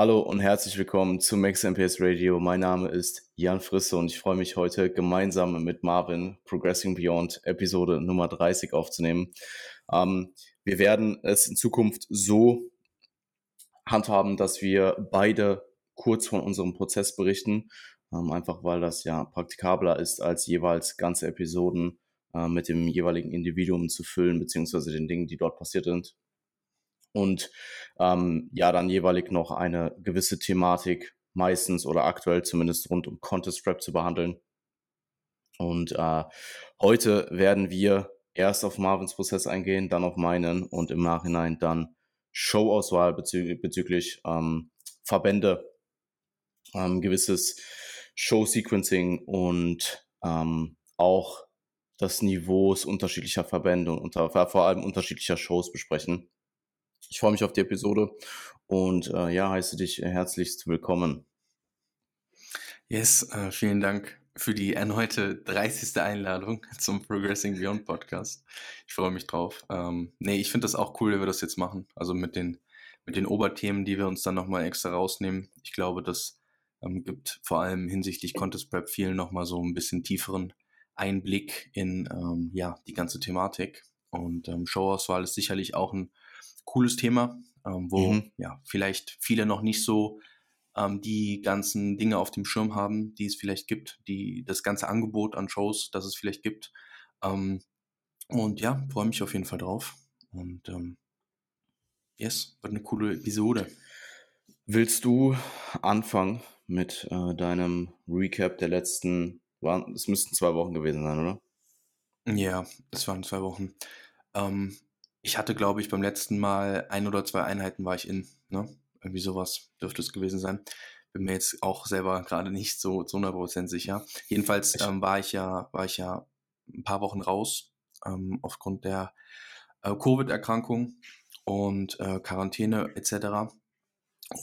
Hallo und herzlich willkommen zu Max MPS Radio. Mein Name ist Jan Frisse und ich freue mich heute gemeinsam mit Marvin Progressing Beyond Episode Nummer 30 aufzunehmen. Ähm, wir werden es in Zukunft so handhaben, dass wir beide kurz von unserem Prozess berichten, ähm, einfach weil das ja praktikabler ist, als jeweils ganze Episoden äh, mit dem jeweiligen Individuum zu füllen, beziehungsweise den Dingen, die dort passiert sind und ähm, ja, dann jeweilig noch eine gewisse Thematik meistens oder aktuell zumindest rund um Contest Rap zu behandeln. Und äh, heute werden wir erst auf Marvins Prozess eingehen, dann auf meinen und im Nachhinein dann Showauswahl bezü bezüglich ähm, Verbände, ähm, gewisses Show-Sequencing und ähm, auch das Niveaus unterschiedlicher Verbände und unter, vor allem unterschiedlicher Shows besprechen. Ich freue mich auf die Episode und äh, ja, heiße dich herzlichst willkommen. Yes, äh, vielen Dank für die erneute 30. Einladung zum Progressing Beyond Podcast. Ich freue mich drauf. Ähm, nee, ich finde das auch cool, wenn wir das jetzt machen. Also mit den, mit den Oberthemen, die wir uns dann nochmal extra rausnehmen. Ich glaube, das ähm, gibt vor allem hinsichtlich Contest Prep vielen nochmal so ein bisschen tieferen Einblick in ähm, ja, die ganze Thematik. Und ähm, Showauswahl ist sicherlich auch ein cooles Thema, ähm, wo mhm. ja vielleicht viele noch nicht so ähm, die ganzen Dinge auf dem Schirm haben, die es vielleicht gibt, die das ganze Angebot an Shows, das es vielleicht gibt. Ähm, und ja, freue mich auf jeden Fall drauf. Und ähm, yes, wird eine coole Episode. Willst du anfangen mit äh, deinem Recap der letzten, waren, es müssten zwei Wochen gewesen sein, oder? Ja, es waren zwei Wochen. Ähm, ich hatte, glaube ich, beim letzten Mal ein oder zwei Einheiten war ich in, ne? Irgendwie sowas dürfte es gewesen sein. Bin mir jetzt auch selber gerade nicht so zu 100% sicher. Jedenfalls ähm, war ich ja, war ich ja ein paar Wochen raus ähm, aufgrund der äh, Covid-Erkrankung und äh, Quarantäne etc.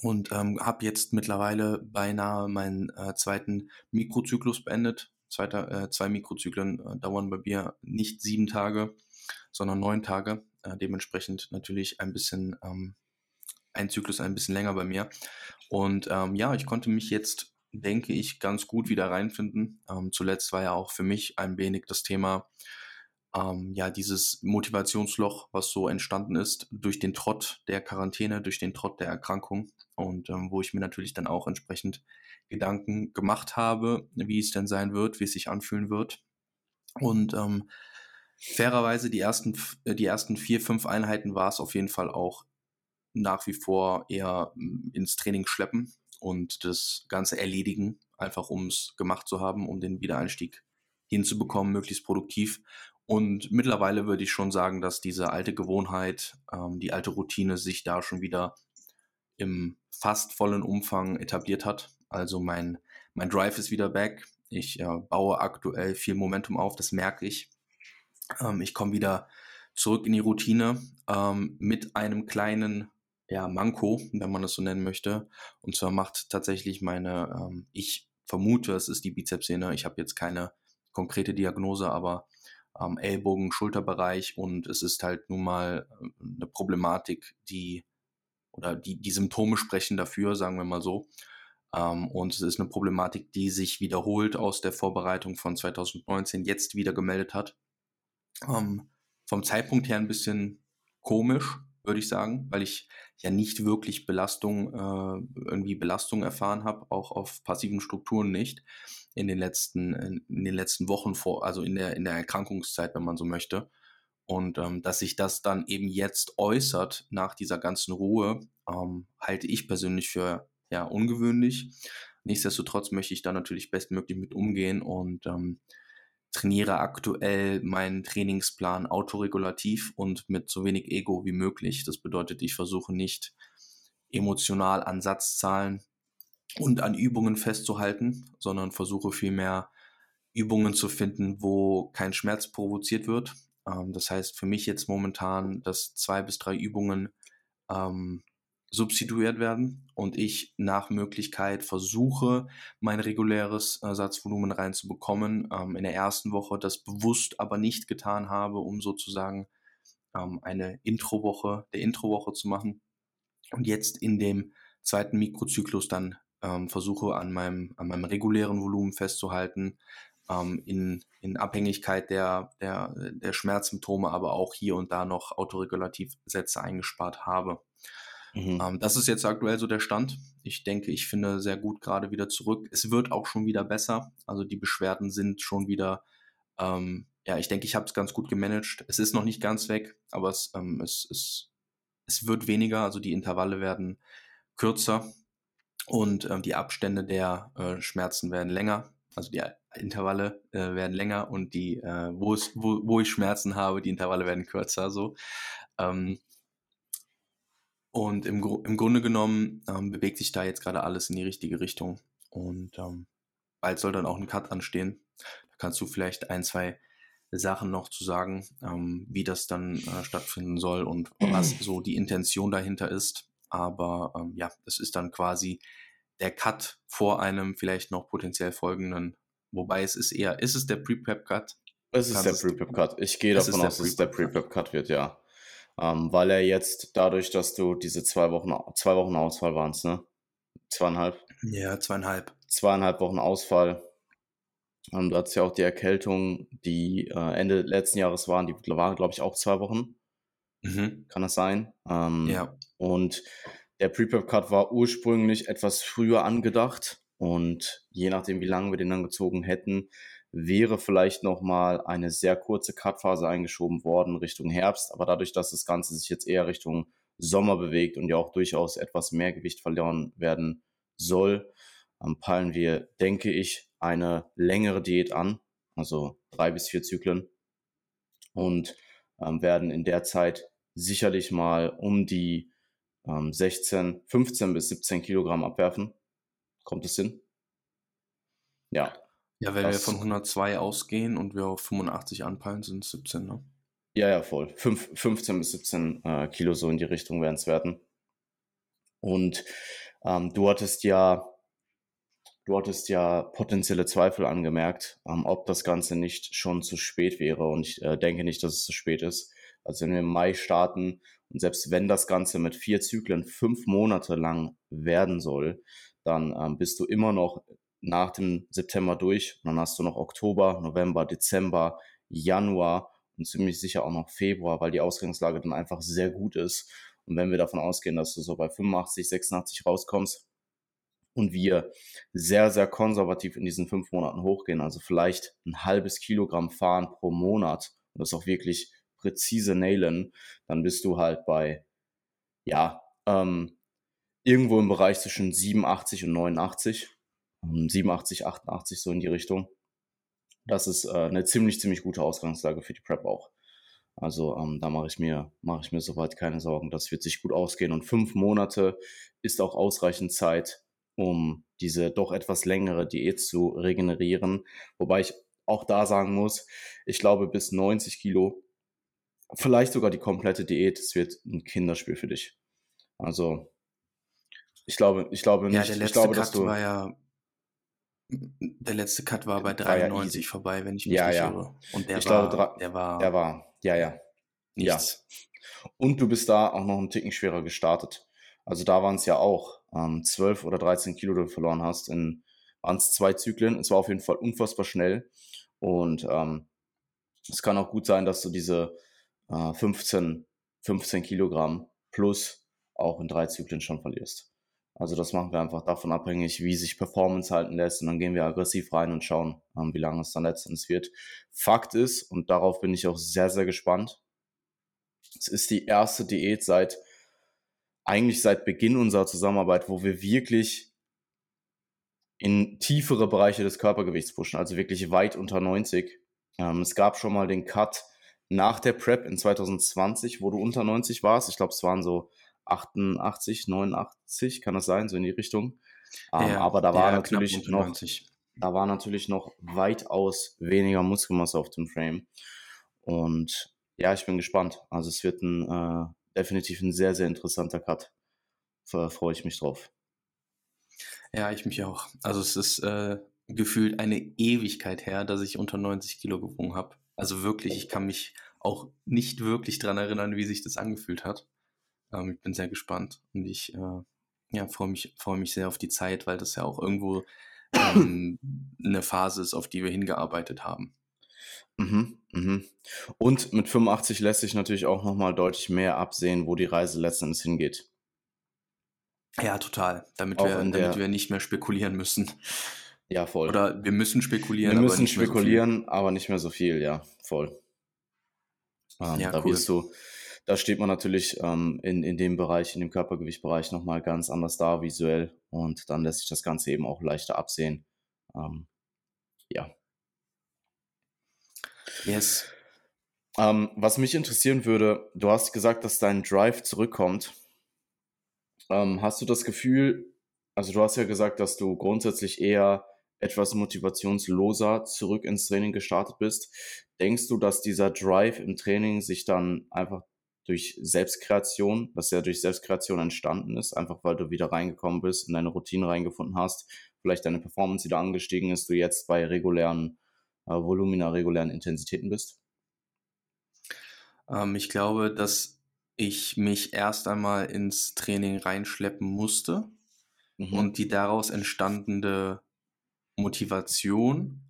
Und ähm, habe jetzt mittlerweile beinahe meinen äh, zweiten Mikrozyklus beendet. Zweiter, äh, zwei Mikrozyklen äh, dauern bei mir nicht sieben Tage, sondern neun Tage. Äh, dementsprechend natürlich ein bisschen, ähm, ein Zyklus ein bisschen länger bei mir. Und ähm, ja, ich konnte mich jetzt, denke ich, ganz gut wieder reinfinden. Ähm, zuletzt war ja auch für mich ein wenig das Thema, ähm, ja, dieses Motivationsloch, was so entstanden ist durch den Trott der Quarantäne, durch den Trott der Erkrankung und ähm, wo ich mir natürlich dann auch entsprechend Gedanken gemacht habe, wie es denn sein wird, wie es sich anfühlen wird. Und ähm, Fairerweise, die ersten, äh, die ersten vier, fünf Einheiten war es auf jeden Fall auch nach wie vor eher hm, ins Training schleppen und das Ganze erledigen, einfach um es gemacht zu haben, um den Wiedereinstieg hinzubekommen, möglichst produktiv. Und mittlerweile würde ich schon sagen, dass diese alte Gewohnheit, ähm, die alte Routine sich da schon wieder im fast vollen Umfang etabliert hat. Also mein, mein Drive ist wieder back. Ich äh, baue aktuell viel Momentum auf, das merke ich. Ähm, ich komme wieder zurück in die Routine ähm, mit einem kleinen ja, Manko, wenn man das so nennen möchte. Und zwar macht tatsächlich meine, ähm, ich vermute, es ist die Bizepssehne. Ich habe jetzt keine konkrete Diagnose, aber ähm, Ellbogen, Schulterbereich und es ist halt nun mal äh, eine Problematik, die oder die, die Symptome sprechen dafür, sagen wir mal so. Ähm, und es ist eine Problematik, die sich wiederholt aus der Vorbereitung von 2019 jetzt wieder gemeldet hat. Ähm, vom Zeitpunkt her ein bisschen komisch, würde ich sagen, weil ich ja nicht wirklich Belastung, äh, irgendwie Belastung erfahren habe, auch auf passiven Strukturen nicht in den letzten, in den letzten Wochen vor, also in der, in der Erkrankungszeit, wenn man so möchte. Und ähm, dass sich das dann eben jetzt äußert nach dieser ganzen Ruhe, ähm, halte ich persönlich für ja ungewöhnlich. Nichtsdestotrotz möchte ich da natürlich bestmöglich mit umgehen und ähm, trainiere aktuell meinen Trainingsplan autoregulativ und mit so wenig Ego wie möglich. Das bedeutet, ich versuche nicht emotional an Satzzahlen und an Übungen festzuhalten, sondern versuche vielmehr Übungen zu finden, wo kein Schmerz provoziert wird. Ähm, das heißt für mich jetzt momentan, dass zwei bis drei Übungen ähm, substituiert werden und ich nach Möglichkeit versuche, mein reguläres äh, Satzvolumen reinzubekommen. Ähm, in der ersten Woche das bewusst aber nicht getan habe, um sozusagen ähm, eine Introwoche, der Introwoche zu machen. Und jetzt in dem zweiten Mikrozyklus dann ähm, versuche an meinem, an meinem regulären Volumen festzuhalten, ähm, in, in Abhängigkeit der, der, der Schmerzsymptome, aber auch hier und da noch Autoregulativsätze eingespart habe. Mhm. Ähm, das ist jetzt aktuell so der Stand. Ich denke, ich finde sehr gut gerade wieder zurück. Es wird auch schon wieder besser. Also die Beschwerden sind schon wieder, ähm, ja, ich denke, ich habe es ganz gut gemanagt. Es ist noch nicht ganz weg, aber es, ähm, es, es, es wird weniger. Also die Intervalle werden kürzer und ähm, die Abstände der äh, Schmerzen werden länger. Also die Intervalle äh, werden länger und die, äh, wo, es, wo, wo ich Schmerzen habe, die Intervalle werden kürzer. So. Ähm, und im, im Grunde genommen ähm, bewegt sich da jetzt gerade alles in die richtige Richtung. Und ähm, bald soll dann auch ein Cut anstehen. Da kannst du vielleicht ein, zwei Sachen noch zu sagen, ähm, wie das dann äh, stattfinden soll und was so die Intention dahinter ist. Aber ähm, ja, es ist dann quasi der Cut vor einem vielleicht noch potenziell folgenden. Wobei es ist eher, ist es der Pre-Prep-Cut? Es ist der Pre-Prep-Cut. Ich gehe davon aus, dass es der Pre-Prep-Cut wird, ja. Ähm, weil er jetzt dadurch, dass du diese zwei Wochen, zwei Wochen Ausfall waren ne? Zweieinhalb? Ja, zweieinhalb. Zweieinhalb Wochen Ausfall. Ähm, du hattest ja auch die Erkältung, die äh, Ende letzten Jahres waren, die waren, glaube ich, auch zwei Wochen. Mhm. Kann das sein? Ähm, ja. Und der Pre-Prep-Cut war ursprünglich etwas früher angedacht und je nachdem, wie lange wir den dann gezogen hätten, wäre vielleicht nochmal eine sehr kurze Cut-Phase eingeschoben worden Richtung Herbst. Aber dadurch, dass das Ganze sich jetzt eher Richtung Sommer bewegt und ja auch durchaus etwas mehr Gewicht verloren werden soll, ähm, peilen wir, denke ich, eine längere Diät an, also drei bis vier Zyklen und ähm, werden in der Zeit sicherlich mal um die ähm, 16, 15 bis 17 Kilogramm abwerfen. Kommt es hin? Ja. Ja, wenn wir von 102 ausgehen und wir auf 85 anpeilen, sind es 17, ne? Ja, ja, voll. Fünf, 15 bis 17 äh, Kilo so in die Richtung werden es werden. Und ähm, du hattest ja, du hattest ja potenzielle Zweifel angemerkt, ähm, ob das Ganze nicht schon zu spät wäre. Und ich äh, denke nicht, dass es zu spät ist. Also wenn wir im Mai starten und selbst wenn das Ganze mit vier Zyklen fünf Monate lang werden soll, dann ähm, bist du immer noch nach dem September durch. Und dann hast du noch Oktober, November, Dezember, Januar und ziemlich sicher auch noch Februar, weil die Ausgangslage dann einfach sehr gut ist. Und wenn wir davon ausgehen, dass du so bei 85, 86 rauskommst und wir sehr, sehr konservativ in diesen fünf Monaten hochgehen, also vielleicht ein halbes Kilogramm fahren pro Monat und das auch wirklich präzise nailen, dann bist du halt bei, ja, ähm, irgendwo im Bereich zwischen 87 und 89, 87, 88 so in die Richtung. Das ist äh, eine ziemlich, ziemlich gute Ausgangslage für die Prep auch. Also ähm, da mache ich mir, mache ich mir soweit keine Sorgen. Das wird sich gut ausgehen. Und fünf Monate ist auch ausreichend Zeit, um diese doch etwas längere Diät zu regenerieren. Wobei ich auch da sagen muss, ich glaube, bis 90 Kilo vielleicht sogar die komplette Diät, es wird ein Kinderspiel für dich. Also, ich glaube, ich glaube nicht, ja, der letzte ich glaube, Cut dass du war ja der letzte Cut war bei 93 ja vorbei, wenn ich mich ja, nicht ja. irre. Und der ich war, glaube, der war, der war, ja, ja, nichts. Ja. Und du bist da auch noch einen Ticken schwerer gestartet. Also da waren es ja auch ähm, 12 oder 13 Kilo, die du verloren hast. In waren es zwei Zyklen. Es war auf jeden Fall unfassbar schnell. Und ähm, es kann auch gut sein, dass du diese 15, äh, 15 Kilogramm plus auch in drei Zyklen schon verlierst. Also das machen wir einfach davon abhängig, wie sich Performance halten lässt und dann gehen wir aggressiv rein und schauen, ähm, wie lange es dann letztendlich wird. Fakt ist, und darauf bin ich auch sehr, sehr gespannt, es ist die erste Diät seit, eigentlich seit Beginn unserer Zusammenarbeit, wo wir wirklich in tiefere Bereiche des Körpergewichts pushen, also wirklich weit unter 90. Ähm, es gab schon mal den Cut nach der Prep in 2020, wo du unter 90 warst. Ich glaube, es waren so 88, 89, kann das sein, so in die Richtung. Ähm, ja, aber da war ja, natürlich noch, da war natürlich noch weitaus weniger Muskelmasse auf dem Frame. Und ja, ich bin gespannt. Also es wird ein äh, definitiv ein sehr, sehr interessanter Cut. Da freue ich mich drauf. Ja, ich mich auch. Also es ist äh, gefühlt eine Ewigkeit her, dass ich unter 90 Kilo gewogen habe. Also wirklich, ich kann mich auch nicht wirklich daran erinnern, wie sich das angefühlt hat. Ähm, ich bin sehr gespannt und ich äh, Ja, freue mich, freue mich sehr auf die Zeit, weil das ja auch irgendwo ähm, eine Phase ist, auf die wir hingearbeitet haben. Mhm, mhm. Und mit 85 lässt sich natürlich auch nochmal deutlich mehr absehen, wo die Reise letztendlich hingeht. Ja, total. Damit, wir, damit wir nicht mehr spekulieren müssen. Ja, voll. Oder wir müssen spekulieren. Wir müssen aber spekulieren, so aber nicht mehr so viel, ja, voll. Ähm, ja, da cool. wirst du, da steht man natürlich ähm, in, in dem Bereich, in dem Körpergewichtbereich nochmal ganz anders da visuell und dann lässt sich das Ganze eben auch leichter absehen. Ähm, ja. Yes. Ähm, was mich interessieren würde, du hast gesagt, dass dein Drive zurückkommt. Ähm, hast du das Gefühl, also du hast ja gesagt, dass du grundsätzlich eher etwas motivationsloser zurück ins Training gestartet bist. Denkst du, dass dieser Drive im Training sich dann einfach durch Selbstkreation, was ja durch Selbstkreation entstanden ist, einfach weil du wieder reingekommen bist, in deine Routine reingefunden hast, vielleicht deine Performance wieder angestiegen ist, du jetzt bei regulären äh, Volumina, regulären Intensitäten bist? Ähm, ich glaube, dass ich mich erst einmal ins Training reinschleppen musste mhm. und die daraus entstandene Motivation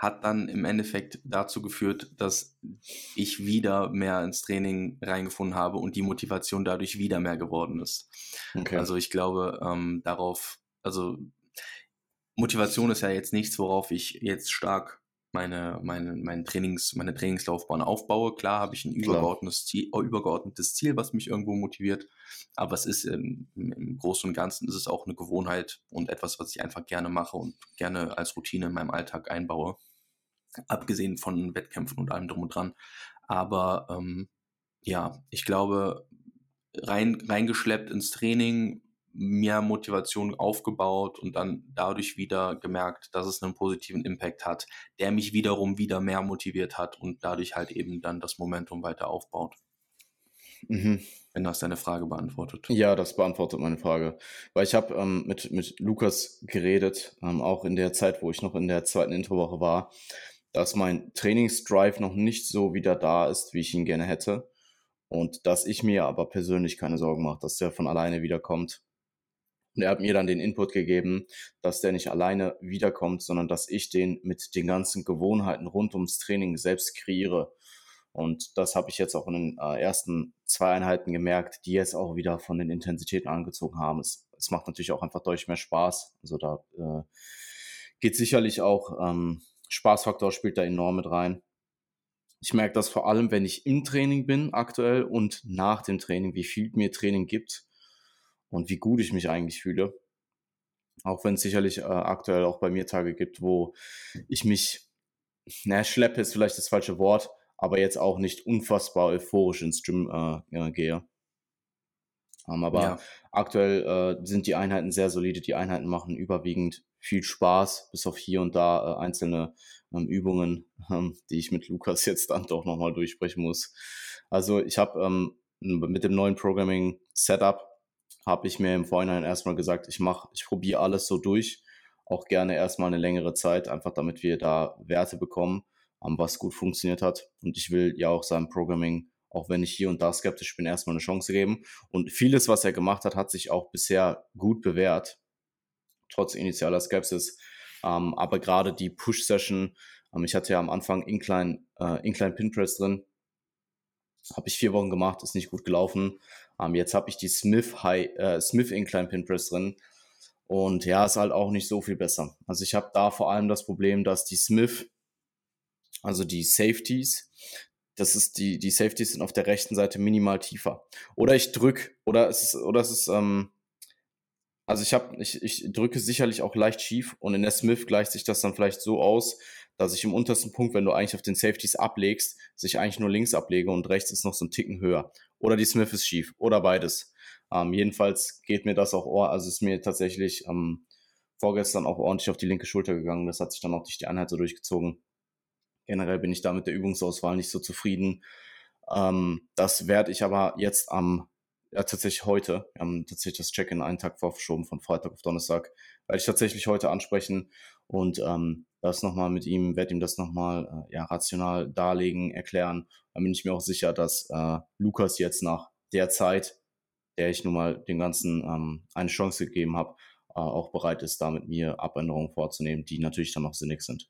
hat dann im Endeffekt dazu geführt, dass ich wieder mehr ins Training reingefunden habe und die Motivation dadurch wieder mehr geworden ist. Okay. Also ich glaube, ähm, darauf, also Motivation ist ja jetzt nichts, worauf ich jetzt stark meine, meine, mein Trainings, meine Trainingslaufbahn aufbaue. Klar habe ich ein übergeordnetes Ziel, äh, übergeordnetes Ziel, was mich irgendwo motiviert, aber es ist im, im Großen und Ganzen ist es auch eine Gewohnheit und etwas, was ich einfach gerne mache und gerne als Routine in meinem Alltag einbaue. Abgesehen von Wettkämpfen und allem drum und dran. Aber ähm, ja, ich glaube, rein, reingeschleppt ins Training mehr Motivation aufgebaut und dann dadurch wieder gemerkt, dass es einen positiven Impact hat, der mich wiederum wieder mehr motiviert hat und dadurch halt eben dann das Momentum weiter aufbaut. Mhm. Wenn das deine Frage beantwortet. Ja, das beantwortet meine Frage. Weil ich habe ähm, mit, mit Lukas geredet, ähm, auch in der Zeit, wo ich noch in der zweiten Introwoche war, dass mein Trainingsdrive noch nicht so wieder da ist, wie ich ihn gerne hätte. Und dass ich mir aber persönlich keine Sorgen mache, dass der von alleine wiederkommt. Und er hat mir dann den Input gegeben, dass der nicht alleine wiederkommt, sondern dass ich den mit den ganzen Gewohnheiten rund ums Training selbst kreiere. Und das habe ich jetzt auch in den äh, ersten zwei Einheiten gemerkt, die jetzt auch wieder von den Intensitäten angezogen haben. Es, es macht natürlich auch einfach deutlich mehr Spaß. Also da äh, geht sicherlich auch ähm, Spaßfaktor spielt da enorm mit rein. Ich merke das vor allem, wenn ich im Training bin aktuell und nach dem Training, wie viel mir Training gibt und wie gut ich mich eigentlich fühle. Auch wenn es sicherlich äh, aktuell auch bei mir Tage gibt, wo ich mich, naja, schleppe ist vielleicht das falsche Wort, aber jetzt auch nicht unfassbar euphorisch ins Gym äh, gehe. Ähm, aber ja. aktuell äh, sind die Einheiten sehr solide. Die Einheiten machen überwiegend viel Spaß, bis auf hier und da äh, einzelne ähm, Übungen, ähm, die ich mit Lukas jetzt dann doch nochmal durchsprechen muss. Also ich habe ähm, mit dem neuen Programming Setup habe ich mir im Vorhinein erstmal gesagt, ich mache, ich probiere alles so durch, auch gerne erstmal eine längere Zeit, einfach damit wir da Werte bekommen, was gut funktioniert hat. Und ich will ja auch seinem Programming, auch wenn ich hier und da skeptisch bin, erstmal eine Chance geben. Und vieles, was er gemacht hat, hat sich auch bisher gut bewährt, trotz initialer Skepsis. Ähm, aber gerade die Push-Session, ähm, ich hatte ja am Anfang Incline, äh, Incline Pinpress drin, habe ich vier Wochen gemacht, ist nicht gut gelaufen. Ähm, jetzt habe ich die Smith High, äh, Smith Incline Pin Press drin. Und ja, ist halt auch nicht so viel besser. Also ich habe da vor allem das Problem, dass die Smith, also die Safeties, das ist die, die Safeties sind auf der rechten Seite minimal tiefer. Oder ich drück, oder es ist, oder es ist, ähm, also ich habe, ich, ich drücke sicherlich auch leicht schief und in der Smith gleicht sich das dann vielleicht so aus, dass ich im untersten Punkt, wenn du eigentlich auf den Safeties ablegst, sich eigentlich nur links ablege und rechts ist noch so ein Ticken höher. Oder die Smith ist schief. Oder beides. Ähm, jedenfalls geht mir das auch, also ist mir tatsächlich ähm, vorgestern auch ordentlich auf die linke Schulter gegangen. Das hat sich dann auch durch die Einheit so durchgezogen. Generell bin ich da mit der Übungsauswahl nicht so zufrieden. Ähm, das werde ich aber jetzt am ja, tatsächlich heute, wir haben tatsächlich das Check-in einen Tag vorgeschoben, von Freitag auf Donnerstag, werde ich tatsächlich heute ansprechen und ähm, das nochmal mit ihm, werde ihm das nochmal äh, ja, rational darlegen, erklären. Dann bin ich mir auch sicher, dass äh, Lukas jetzt nach der Zeit, der ich nun mal dem Ganzen ähm, eine Chance gegeben habe, äh, auch bereit ist, da mit mir Abänderungen vorzunehmen, die natürlich dann auch sinnig sind.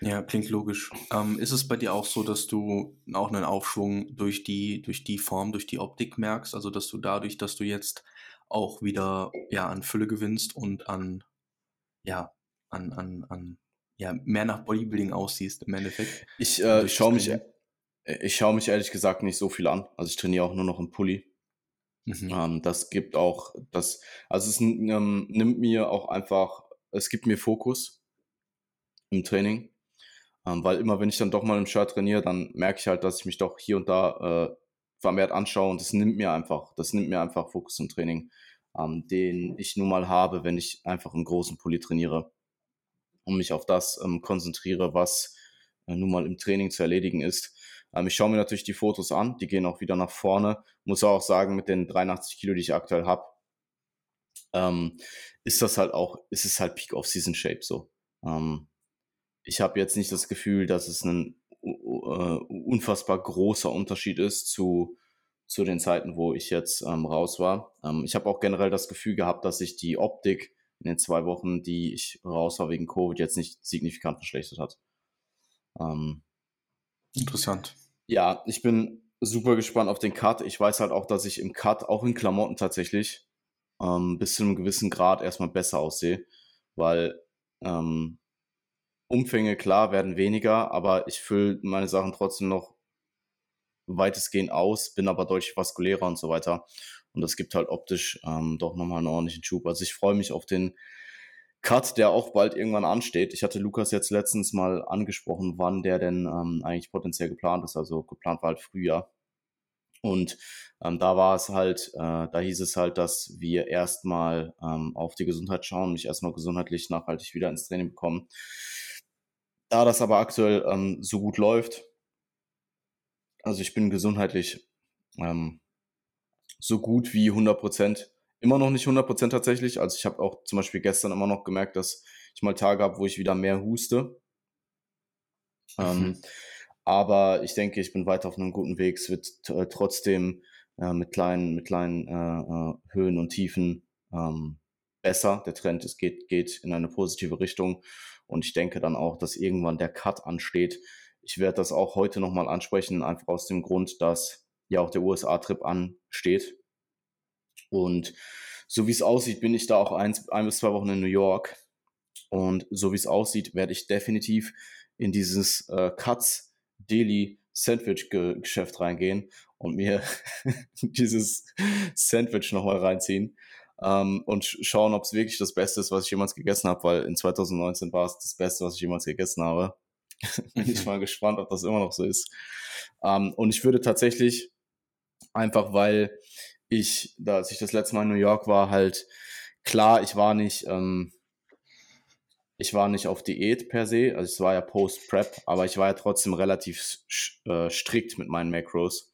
Ja, klingt logisch. Ähm, ist es bei dir auch so, dass du auch einen Aufschwung durch die, durch die Form, durch die Optik merkst? Also, dass du dadurch, dass du jetzt auch wieder ja, an Fülle gewinnst und an, ja, an, an, an ja, mehr nach Bodybuilding aussiehst im Endeffekt? Ich äh, schaue mich, ich schaue mich ehrlich gesagt nicht so viel an. Also ich trainiere auch nur noch im Pulli. Mhm. Ähm, das gibt auch, das, also es ähm, nimmt mir auch einfach, es gibt mir Fokus im Training. Ähm, weil immer, wenn ich dann doch mal im Shirt trainiere, dann merke ich halt, dass ich mich doch hier und da äh, vermehrt anschaue und das nimmt mir einfach, das nimmt mir einfach Fokus im Training, ähm, den ich nun mal habe, wenn ich einfach im großen Pulli trainiere und mich auf das ähm, konzentriere, was äh, nun mal im Training zu erledigen ist. Ähm, ich schaue mir natürlich die Fotos an, die gehen auch wieder nach vorne. Muss auch sagen, mit den 83 Kilo, die ich aktuell habe, ähm, ist das halt auch, ist es halt Peak of Season Shape so. Ähm, ich habe jetzt nicht das Gefühl, dass es ein uh, unfassbar großer Unterschied ist zu, zu den Zeiten, wo ich jetzt ähm, raus war. Ähm, ich habe auch generell das Gefühl gehabt, dass sich die Optik in den zwei Wochen, die ich raus war wegen Covid, jetzt nicht signifikant verschlechtert hat. Ähm, Interessant. Ja, ich bin super gespannt auf den Cut. Ich weiß halt auch, dass ich im Cut, auch in Klamotten tatsächlich, ähm, bis zu einem gewissen Grad erstmal besser aussehe, weil ähm, Umfänge, klar, werden weniger, aber ich fülle meine Sachen trotzdem noch weitestgehend aus, bin aber deutlich vaskulärer und so weiter. Und das gibt halt optisch ähm, doch nochmal einen ordentlichen Schub. Also ich freue mich auf den Cut, der auch bald irgendwann ansteht. Ich hatte Lukas jetzt letztens mal angesprochen, wann der denn ähm, eigentlich potenziell geplant ist. Also geplant war halt Frühjahr. Und ähm, da war es halt, äh, da hieß es halt, dass wir erstmal ähm, auf die Gesundheit schauen, mich erstmal gesundheitlich nachhaltig wieder ins Training bekommen. Da das aber aktuell ähm, so gut läuft, also ich bin gesundheitlich ähm, so gut wie 100 Prozent. Immer noch nicht 100 Prozent tatsächlich. Also ich habe auch zum Beispiel gestern immer noch gemerkt, dass ich mal Tage habe, wo ich wieder mehr huste. Ähm, mhm. Ähm, aber ich denke, ich bin weiter auf einem guten Weg. Es wird äh, trotzdem äh, mit kleinen, mit kleinen äh, äh, Höhen und Tiefen ähm, besser. Der Trend ist, geht, geht in eine positive Richtung. Und ich denke dann auch, dass irgendwann der Cut ansteht. Ich werde das auch heute nochmal ansprechen, einfach aus dem Grund, dass ja auch der USA-Trip ansteht. Und so wie es aussieht, bin ich da auch ein, ein bis zwei Wochen in New York. Und so wie es aussieht, werde ich definitiv in dieses äh, Cuts Daily Sandwich Geschäft reingehen und mir dieses Sandwich nochmal reinziehen ähm, und schauen, ob es wirklich das Beste ist, was ich jemals gegessen habe, weil in 2019 war es das Beste, was ich jemals gegessen habe. Bin ich mal gespannt, ob das immer noch so ist. Ähm, und ich würde tatsächlich einfach, weil ich, da als ich das letzte Mal in New York war, halt klar, ich war nicht, ähm, ich war nicht auf Diät per se, also es war ja Post-Prep, aber ich war ja trotzdem relativ äh, strikt mit meinen Macros.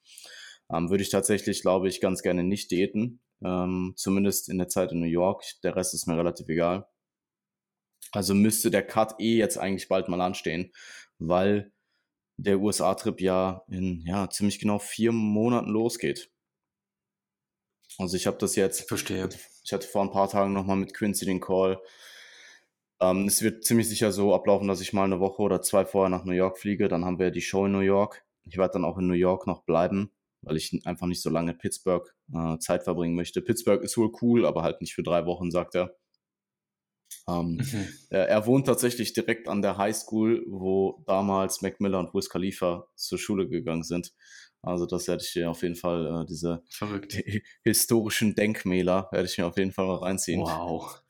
Ähm, würde ich tatsächlich, glaube ich, ganz gerne nicht diäten, ähm, zumindest in der Zeit in New York. Der Rest ist mir relativ egal. Also müsste der Cut eh jetzt eigentlich bald mal anstehen, weil der USA-Trip ja in ja ziemlich genau vier Monaten losgeht. Also ich habe das jetzt. Verstehe. Ich hatte vor ein paar Tagen nochmal mit Quincy den Call. Ähm, es wird ziemlich sicher so ablaufen, dass ich mal eine Woche oder zwei vorher nach New York fliege. Dann haben wir die Show in New York. Ich werde dann auch in New York noch bleiben, weil ich einfach nicht so lange in Pittsburgh äh, Zeit verbringen möchte. Pittsburgh ist wohl cool, aber halt nicht für drei Wochen, sagt er. Ähm, mhm. er, er, wohnt tatsächlich direkt an der High School, wo damals Mac Miller und Wiz Khalifa zur Schule gegangen sind. Also das werde ich dir auf jeden Fall, äh, diese die historischen Denkmäler werde ich mir auf jeden Fall mal reinziehen. Wow.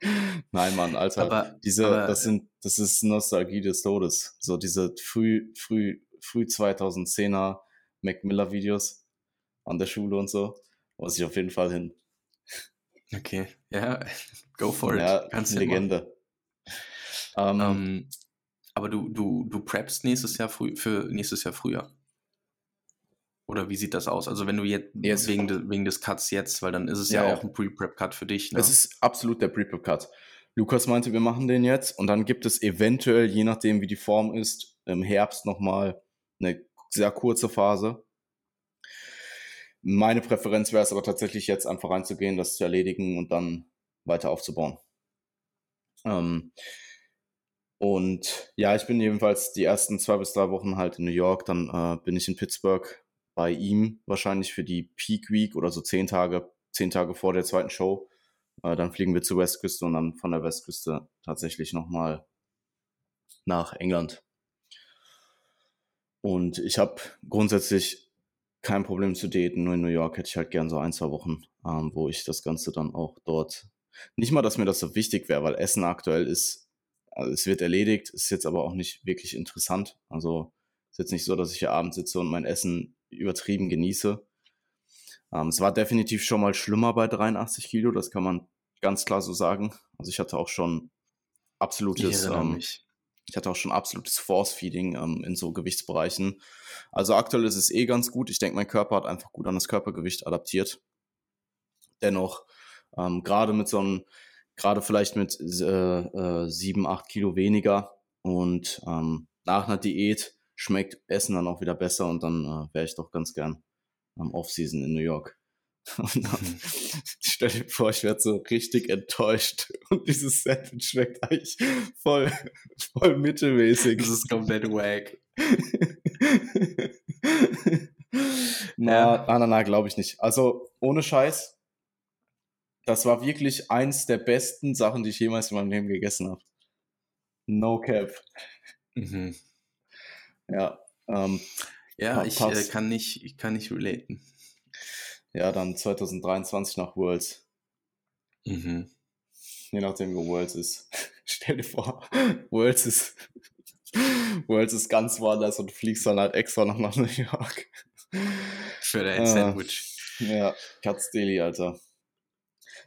Nein, Mann, Alter, aber, diese, aber, das sind, das ist Nostalgie des Todes. So diese früh, früh, früh 2010er Mac Miller Videos an der Schule und so, muss ich auf jeden Fall hin. Okay, ja, go for it. Ja, Ganz Legende. Um, ähm, ähm, aber du, du, du preppst nächstes Jahr früh, für nächstes Jahr früher. Oder wie sieht das aus? Also wenn du jetzt yes. wegen, de, wegen des Cuts jetzt, weil dann ist es ja, ja auch ein Pre-Prep-Cut für dich. Ne? Es ist absolut der Pre-Prep-Cut. Lukas meinte, wir machen den jetzt und dann gibt es eventuell, je nachdem wie die Form ist, im Herbst nochmal eine sehr kurze Phase. Meine Präferenz wäre es aber tatsächlich jetzt einfach reinzugehen, das zu erledigen und dann weiter aufzubauen. Ähm, und ja, ich bin jedenfalls die ersten zwei bis drei Wochen halt in New York, dann äh, bin ich in Pittsburgh bei ihm wahrscheinlich für die Peak Week oder so zehn Tage, zehn Tage vor der zweiten Show. Äh, dann fliegen wir zur Westküste und dann von der Westküste tatsächlich nochmal nach England. Und ich habe grundsätzlich kein Problem zu daten, nur in New York hätte ich halt gern so ein, zwei Wochen, ähm, wo ich das Ganze dann auch dort. Nicht mal, dass mir das so wichtig wäre, weil Essen aktuell ist, also es wird erledigt, ist jetzt aber auch nicht wirklich interessant. Also ist jetzt nicht so, dass ich hier abends sitze und mein Essen übertrieben genieße. Ähm, es war definitiv schon mal schlimmer bei 83 Kilo, das kann man ganz klar so sagen. Also ich hatte auch schon absolutes, ähm, ich hatte auch schon absolutes Force-Feeding ähm, in so Gewichtsbereichen. Also aktuell ist es eh ganz gut. Ich denke, mein Körper hat einfach gut an das Körpergewicht adaptiert. Dennoch, ähm, gerade mit so einem, gerade vielleicht mit äh, äh, 7, 8 Kilo weniger und ähm, nach einer Diät schmeckt Essen dann auch wieder besser und dann äh, wäre ich doch ganz gern am Off-Season in New York. Und dann, mhm. stell dir vor, ich werde so richtig enttäuscht und dieses Sandwich schmeckt eigentlich voll, voll mittelmäßig. Das ist komplett wack. na, na, na, na glaube ich nicht. Also ohne Scheiß, das war wirklich eins der besten Sachen, die ich jemals in meinem Leben gegessen habe. No cap. Mhm. Ja. Ähm, ja, ich äh, kann nicht, ich kann nicht relaten. Ja, dann 2023 nach Worlds. Mhm. Je nachdem, wo Worlds ist. Stell dir vor, Worlds ist, Worlds ist ganz woanders und du fliegst dann halt extra noch nach New York. Für dein äh, Sandwich. Ja, Katz Deli, Alter.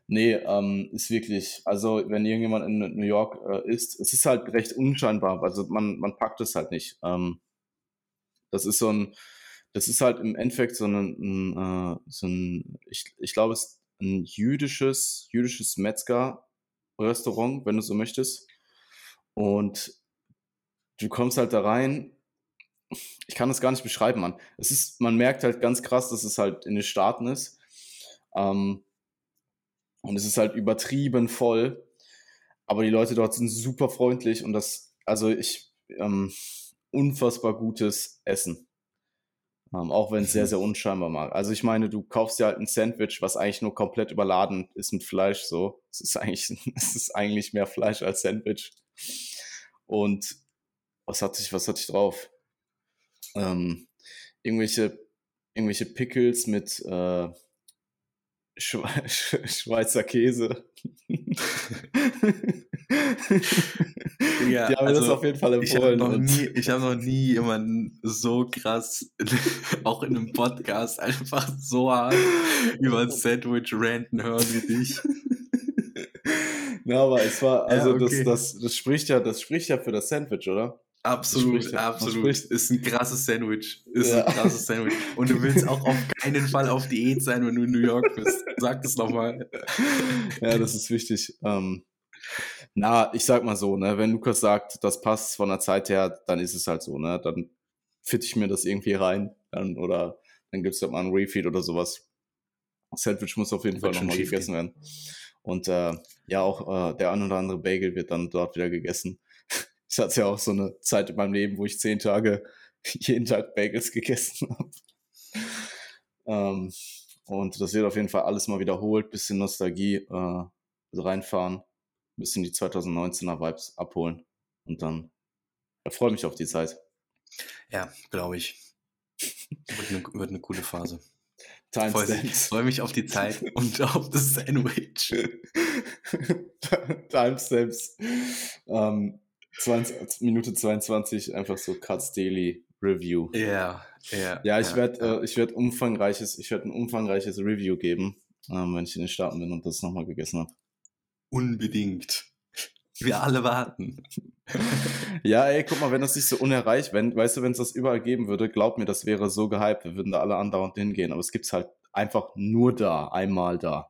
Nee, ähm, ist wirklich, also wenn irgendjemand in New York äh, ist, es ist halt recht unscheinbar, also man, man packt es halt nicht. Ähm, das ist so ein, das ist halt im Endeffekt so ein, ein, äh, so ein ich, ich glaube, es ist ein jüdisches, jüdisches Metzger-Restaurant, wenn du so möchtest. Und du kommst halt da rein. Ich kann das gar nicht beschreiben, man. Es ist, man merkt halt ganz krass, dass es halt in den Staaten ist. Ähm, und es ist halt übertrieben voll. Aber die Leute dort sind super freundlich und das, also ich, ähm, unfassbar gutes Essen. Ähm, auch wenn es sehr, sehr unscheinbar mag. Also ich meine, du kaufst dir halt ein Sandwich, was eigentlich nur komplett überladen ist mit Fleisch so. Es ist eigentlich, es ist eigentlich mehr Fleisch als Sandwich. Und was hatte ich, was hatte ich drauf? Ähm, irgendwelche, irgendwelche Pickles mit äh, Schwe Schweizer Käse. ja, die haben also, das auf jeden Fall empfohlen. Ich habe noch, nie, ich hab noch nie jemanden so krass, auch in einem Podcast, einfach so hart über ein Sandwich ranten hören wie dich. Na, aber es war, also ja, okay. das, das, das spricht ja, das spricht ja für das Sandwich, oder? Absolut, spricht, absolut. Ist ein krasses Sandwich. Ist ja. ein krasses Sandwich. Und du willst auch auf keinen Fall auf Diät sein, wenn du in New York bist. Sag das nochmal. Ja, das ist wichtig. Ähm, na, ich sag mal so, ne, wenn Lukas sagt, das passt von der Zeit her, dann ist es halt so, ne? Dann fitte ich mir das irgendwie rein. Dann, oder dann gibt's halt mal einen Refeed oder sowas. Sandwich muss auf jeden Fall nochmal gegessen werden. Und äh, ja, auch äh, der ein oder andere Bagel wird dann dort wieder gegessen. Ich hatte ja auch so eine Zeit in meinem Leben, wo ich zehn Tage jeden Tag Bagels gegessen habe. Ähm, und das wird auf jeden Fall alles mal wiederholt, bisschen Nostalgie äh, reinfahren, bisschen die 2019er Vibes abholen und dann ja, freue mich auf die Zeit. Ja, glaube ich. Wird eine, wird eine coole Phase. Timestamps. Freue mich auf die Zeit und auf das Sandwich. Timestamps. Ähm, 20, Minute 22 einfach so Cuts Daily Review. Ja, ja. Ja, ich ja, werde äh, ich werde umfangreiches, ich werde ein umfangreiches Review geben, ähm, wenn ich in den Staaten bin und das nochmal gegessen habe. Unbedingt. Wir alle warten. ja, ey, guck mal, wenn das nicht so unerreicht, wenn, weißt du, wenn es das überall geben würde, glaub mir, das wäre so gehypt, wir würden da alle andauernd hingehen, aber es gibt's halt einfach nur da, einmal da.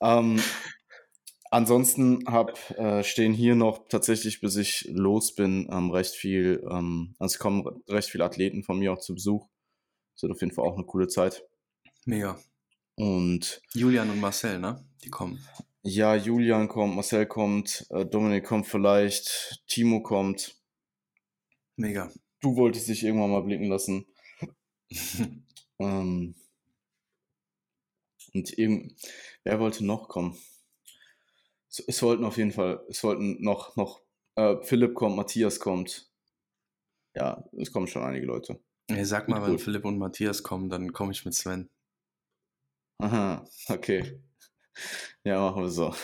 Ähm, Ansonsten hab, äh, stehen hier noch tatsächlich, bis ich los bin, ähm, recht viel, ähm, also es kommen recht viele Athleten von mir auch zu Besuch. Es wird auf jeden Fall auch eine coule Zeit. Mega. Und Julian und Marcel, ne? Die kommen. ja, Julian kommt, Marcel kommt, äh, Dominik kommt vielleicht, Timo kommt. Mega. Du wolltest dich irgendwann mal blicken lassen. Ähm, und irgend, wer wollte noch kommen? Es, es wollten auf jeden Fall, es wollten noch, noch äh, Philipp kommt, Matthias kommt. Ja, es kommen schon einige Leute. Ey, sag Gut, mal, wenn cool. Philipp und Matthias kommen, dann komme ich mit Sven. Aha, okay. Ja, machen wir so.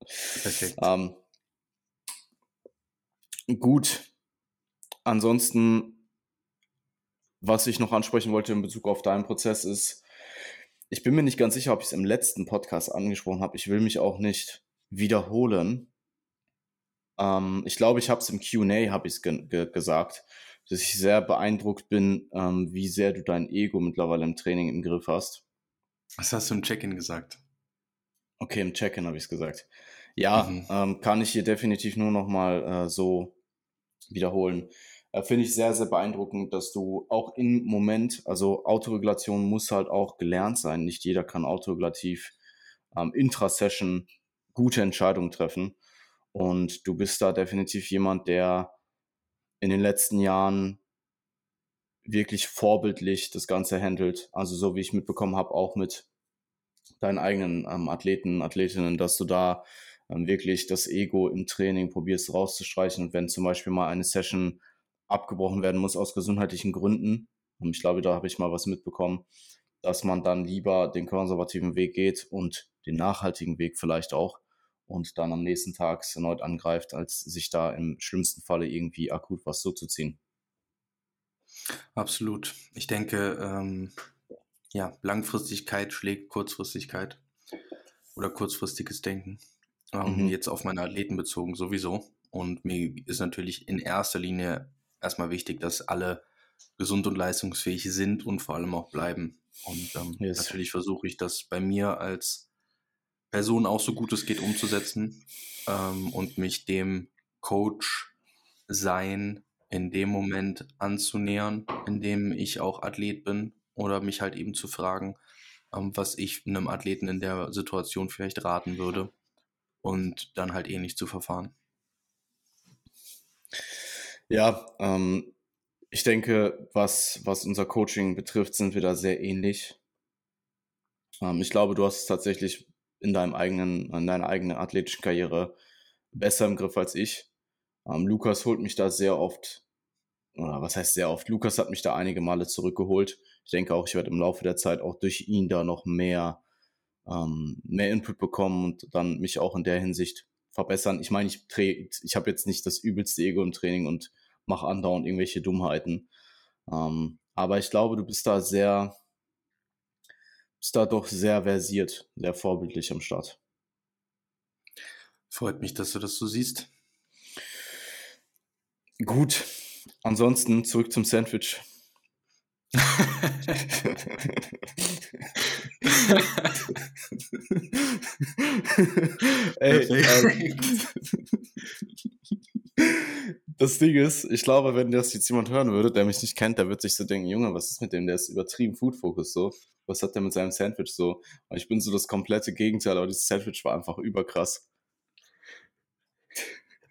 Perfekt. Ähm, gut. Ansonsten, was ich noch ansprechen wollte in Bezug auf deinen Prozess ist, ich bin mir nicht ganz sicher, ob ich es im letzten Podcast angesprochen habe. Ich will mich auch nicht wiederholen. Ähm, ich glaube, ich habe es im QA habe ich ge ge gesagt, dass ich sehr beeindruckt bin, ähm, wie sehr du dein Ego mittlerweile im Training im Griff hast. Was hast du im Check-in gesagt? Okay, im Check-in habe ich es gesagt. Ja, Mhm. ähm, kann ich hier definitiv nur noch mal äh, so wiederholen. Äh, Finde ich sehr, sehr beeindruckend, dass du auch im Moment, also Autoregulation muss halt auch gelernt sein. Nicht jeder kann autoregulativ ähm, intra-Session gute Entscheidungen treffen. Und du bist da definitiv jemand, der in den letzten Jahren wirklich vorbildlich das Ganze handelt. Also so wie ich mitbekommen habe, auch mit deinen eigenen ähm, Athleten, Athletinnen, dass du da ähm, wirklich das Ego im Training probierst rauszustreichen. Und wenn zum Beispiel mal eine Session abgebrochen werden muss aus gesundheitlichen Gründen, und ich glaube, da habe ich mal was mitbekommen, dass man dann lieber den konservativen Weg geht und den nachhaltigen Weg vielleicht auch und dann am nächsten Tag erneut angreift, als sich da im schlimmsten Falle irgendwie akut was zuzuziehen. Absolut. Ich denke, ähm, ja, Langfristigkeit schlägt Kurzfristigkeit oder kurzfristiges Denken. Ähm, Mhm. Jetzt auf meine Athleten bezogen sowieso. Und mir ist natürlich in erster Linie erstmal wichtig, dass alle gesund und leistungsfähig sind und vor allem auch bleiben. Und ähm, Yes. natürlich versuche ich das bei mir als Person auch so gut es geht umzusetzen ähm, und mich dem Coach sein in dem Moment anzunähern, in dem ich auch Athlet bin oder mich halt eben zu fragen, ähm, was ich einem Athleten in der Situation vielleicht raten würde und dann halt ähnlich zu verfahren. Ja, ähm, ich denke, was, was unser Coaching betrifft, sind wir da sehr ähnlich. Ähm, ich glaube, du hast es tatsächlich in deinem eigenen, in deiner eigenen athletischen Karriere besser im Griff als ich. Ähm, Lukas holt mich da sehr oft, oder was heißt sehr oft? Lukas hat mich da einige Male zurückgeholt. Ich denke auch, ich werde im Laufe der Zeit auch durch ihn da noch mehr, ähm, mehr Input bekommen und dann mich auch in der Hinsicht verbessern. Ich meine, ich, ich habe jetzt nicht das übelste Ego im Training und mache andauernd irgendwelche Dummheiten. Ähm, aber ich glaube, du bist da sehr, bist da doch sehr versiert, sehr vorbildlich am Start. Freut mich, dass du das so siehst. Gut, ansonsten zurück zum Sandwich. Ey, ähm, das Ding ist, ich glaube, wenn das jetzt jemand hören würde, der mich nicht kennt, der wird sich so denken, Junge, was ist mit dem? Der ist übertrieben Food Focus so. Was hat der mit seinem Sandwich so? Und ich bin so das komplette Gegenteil, aber dieses Sandwich war einfach überkrass.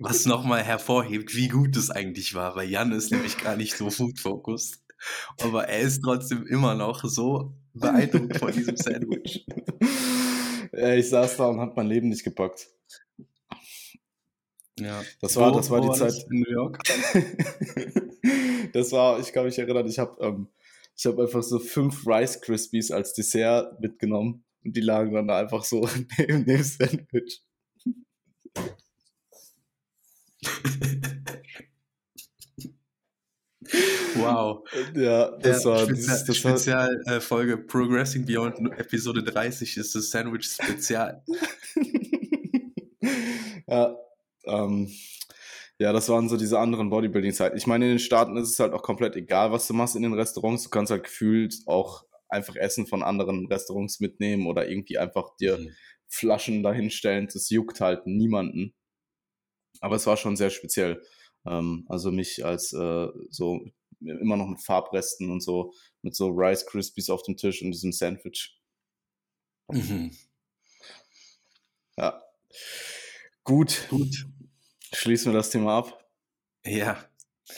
Was nochmal hervorhebt, wie gut es eigentlich war, weil Jan ist nämlich gar nicht so food-focused. Aber er ist trotzdem immer noch so beeindruckt von diesem Sandwich. Ja, ich saß da und hab mein Leben nicht gepackt. Ja. Das war, das war die? Zeit. In New York. das war, ich kann mich erinnern, ich habe ähm, ich hab einfach so fünf Rice Krispies als Dessert mitgenommen und die lagen dann da einfach so neben dem Sandwich. Wow. Ja, das Der war Spezial, das war, Spezialfolge Progressing Beyond Episode 30 ist das Sandwich Spezial. ja, ähm, ja, das waren so diese anderen Bodybuilding-Zeiten. Ich meine, in den Staaten ist es halt auch komplett egal, was du machst in den Restaurants. Du kannst halt gefühlt auch einfach Essen von anderen Restaurants mitnehmen oder irgendwie einfach dir Mhm. Flaschen dahinstellen. Das juckt halt niemanden. Aber es war schon sehr speziell. Ähm, also mich als äh, so immer noch mit Farbresten und so, mit so Rice Krispies auf dem Tisch und diesem Sandwich. Mhm. Ja. Gut. Gut. Schließen wir das Thema ab. Ja,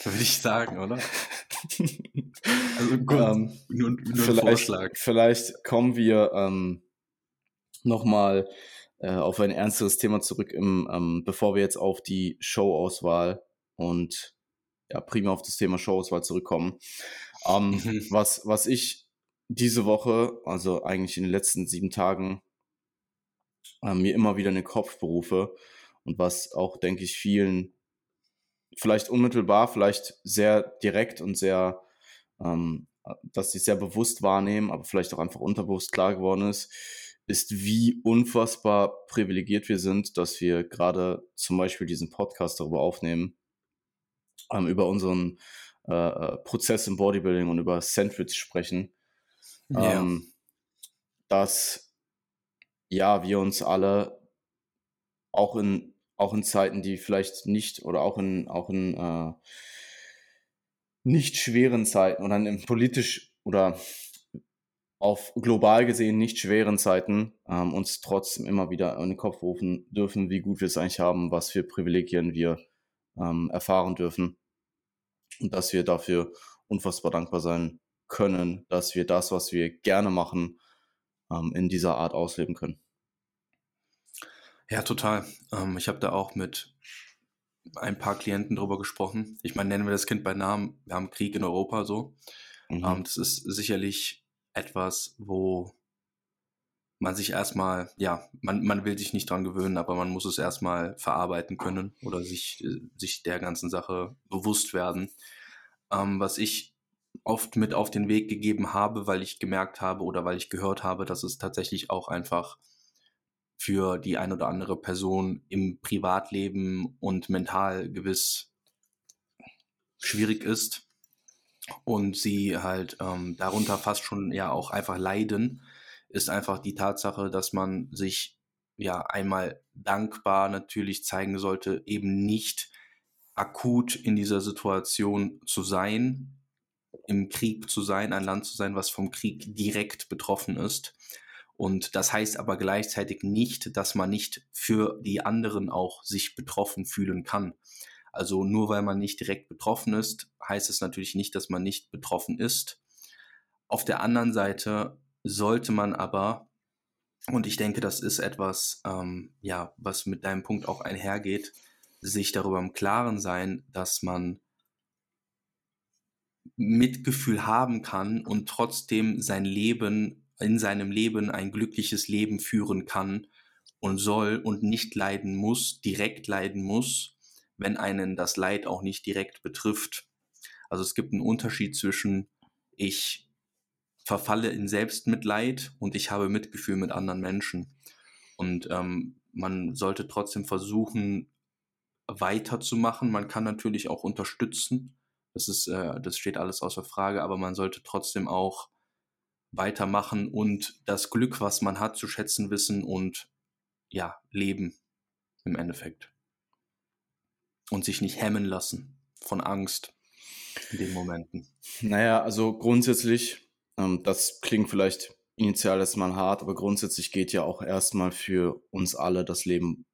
würde ich sagen, oder? also gut, ähm, nur, nur vielleicht, Vorschlag. Vielleicht kommen wir ähm, nochmal äh, auf ein ernsteres Thema zurück, im, ähm, bevor wir jetzt auf die Showauswahl und ja, prima auf das Thema Showauswahl zurückkommen. Ähm, mhm. was, was ich diese Woche, also eigentlich in den letzten sieben Tagen, äh, mir immer wieder in den Kopf berufe und was auch, denke ich, vielen vielleicht unmittelbar, vielleicht sehr direkt und sehr, ähm, dass sie sehr bewusst wahrnehmen, aber vielleicht auch einfach unterbewusst klar geworden ist, ist, wie unfassbar privilegiert wir sind, dass wir gerade zum Beispiel diesen Podcast darüber aufnehmen, ähm, über unseren äh, äh Prozess im Bodybuilding und über Sandwich sprechen. Ja. Ähm, dass ja, wir uns alle auch in, auch in Zeiten, die vielleicht nicht oder auch in, auch in äh, nicht schweren Zeiten oder in politisch oder auf global gesehen nicht schweren Zeiten ähm, uns trotzdem immer wieder in den Kopf rufen dürfen, wie gut wir es eigentlich haben, was für Privilegien wir ähm, erfahren dürfen und dass wir dafür unfassbar dankbar sein können, dass wir das, was wir gerne machen, ähm, in dieser Art ausleben können. Ja, total. Ähm, ich habe da auch mit ein paar Klienten drüber gesprochen. Ich meine, nennen wir das Kind bei Namen. Wir haben Krieg in Europa so. Mhm. Ähm, das ist sicherlich etwas, wo man sich erstmal, ja, man, man will sich nicht dran gewöhnen, aber man muss es erstmal verarbeiten können oder sich, äh, sich der ganzen Sache bewusst werden. Ähm, was ich oft mit auf den Weg gegeben habe, weil ich gemerkt habe oder weil ich gehört habe, dass es tatsächlich auch einfach für die ein oder andere Person im Privatleben und mental gewiss schwierig ist und sie halt ähm, darunter fast schon ja auch einfach leiden, ist einfach die Tatsache, dass man sich ja einmal dankbar natürlich zeigen sollte, eben nicht akut in dieser Situation zu sein, im Krieg zu sein, ein Land zu sein, was vom Krieg direkt betroffen ist. Und das heißt aber gleichzeitig nicht, dass man nicht für die anderen auch sich betroffen fühlen kann. Also nur weil man nicht direkt betroffen ist, heißt es natürlich nicht, dass man nicht betroffen ist. Auf der anderen Seite sollte man aber, und ich denke, das ist etwas, ähm, ja, was mit deinem Punkt auch einhergeht, sich darüber im Klaren sein, dass man Mitgefühl haben kann und trotzdem sein Leben, in seinem Leben ein glückliches Leben führen kann und soll und nicht leiden muss, direkt leiden muss, wenn einen das Leid auch nicht direkt betrifft. Also es gibt einen Unterschied zwischen ich verfalle in Selbstmitleid und ich habe Mitgefühl mit anderen Menschen. Und ähm, man sollte trotzdem versuchen, weiterzumachen. Man kann natürlich auch unterstützen. Das ist, äh, das steht alles außer Frage, aber man sollte trotzdem auch weitermachen und das Glück, was man hat, zu schätzen wissen und ja, leben im Endeffekt und sich nicht hemmen lassen von Angst in den Momenten? Naja, also grundsätzlich, ähm, das klingt vielleicht initial erstmal hart, aber grundsätzlich geht ja auch erstmal für uns alle das Leben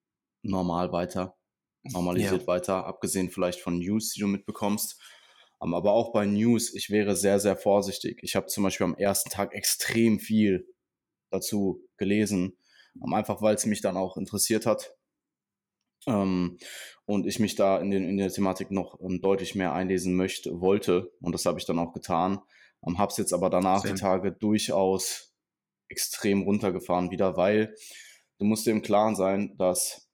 normal weiter, normalisiert ja. weiter, abgesehen vielleicht von News, die du mitbekommst. Ähm, aber auch bei News, ich wäre sehr, sehr vorsichtig. Ich habe zum Beispiel am ersten Tag extrem viel dazu gelesen, ähm, einfach weil es mich dann auch interessiert hat. Ähm, und ich mich da in, den, in der Thematik noch ähm, deutlich mehr einlesen möchte, wollte. Und das habe ich dann auch getan. Ähm, habe es jetzt aber danach Same. die Tage durchaus extrem runtergefahren wieder, weil du musst dir im Klaren sein, dass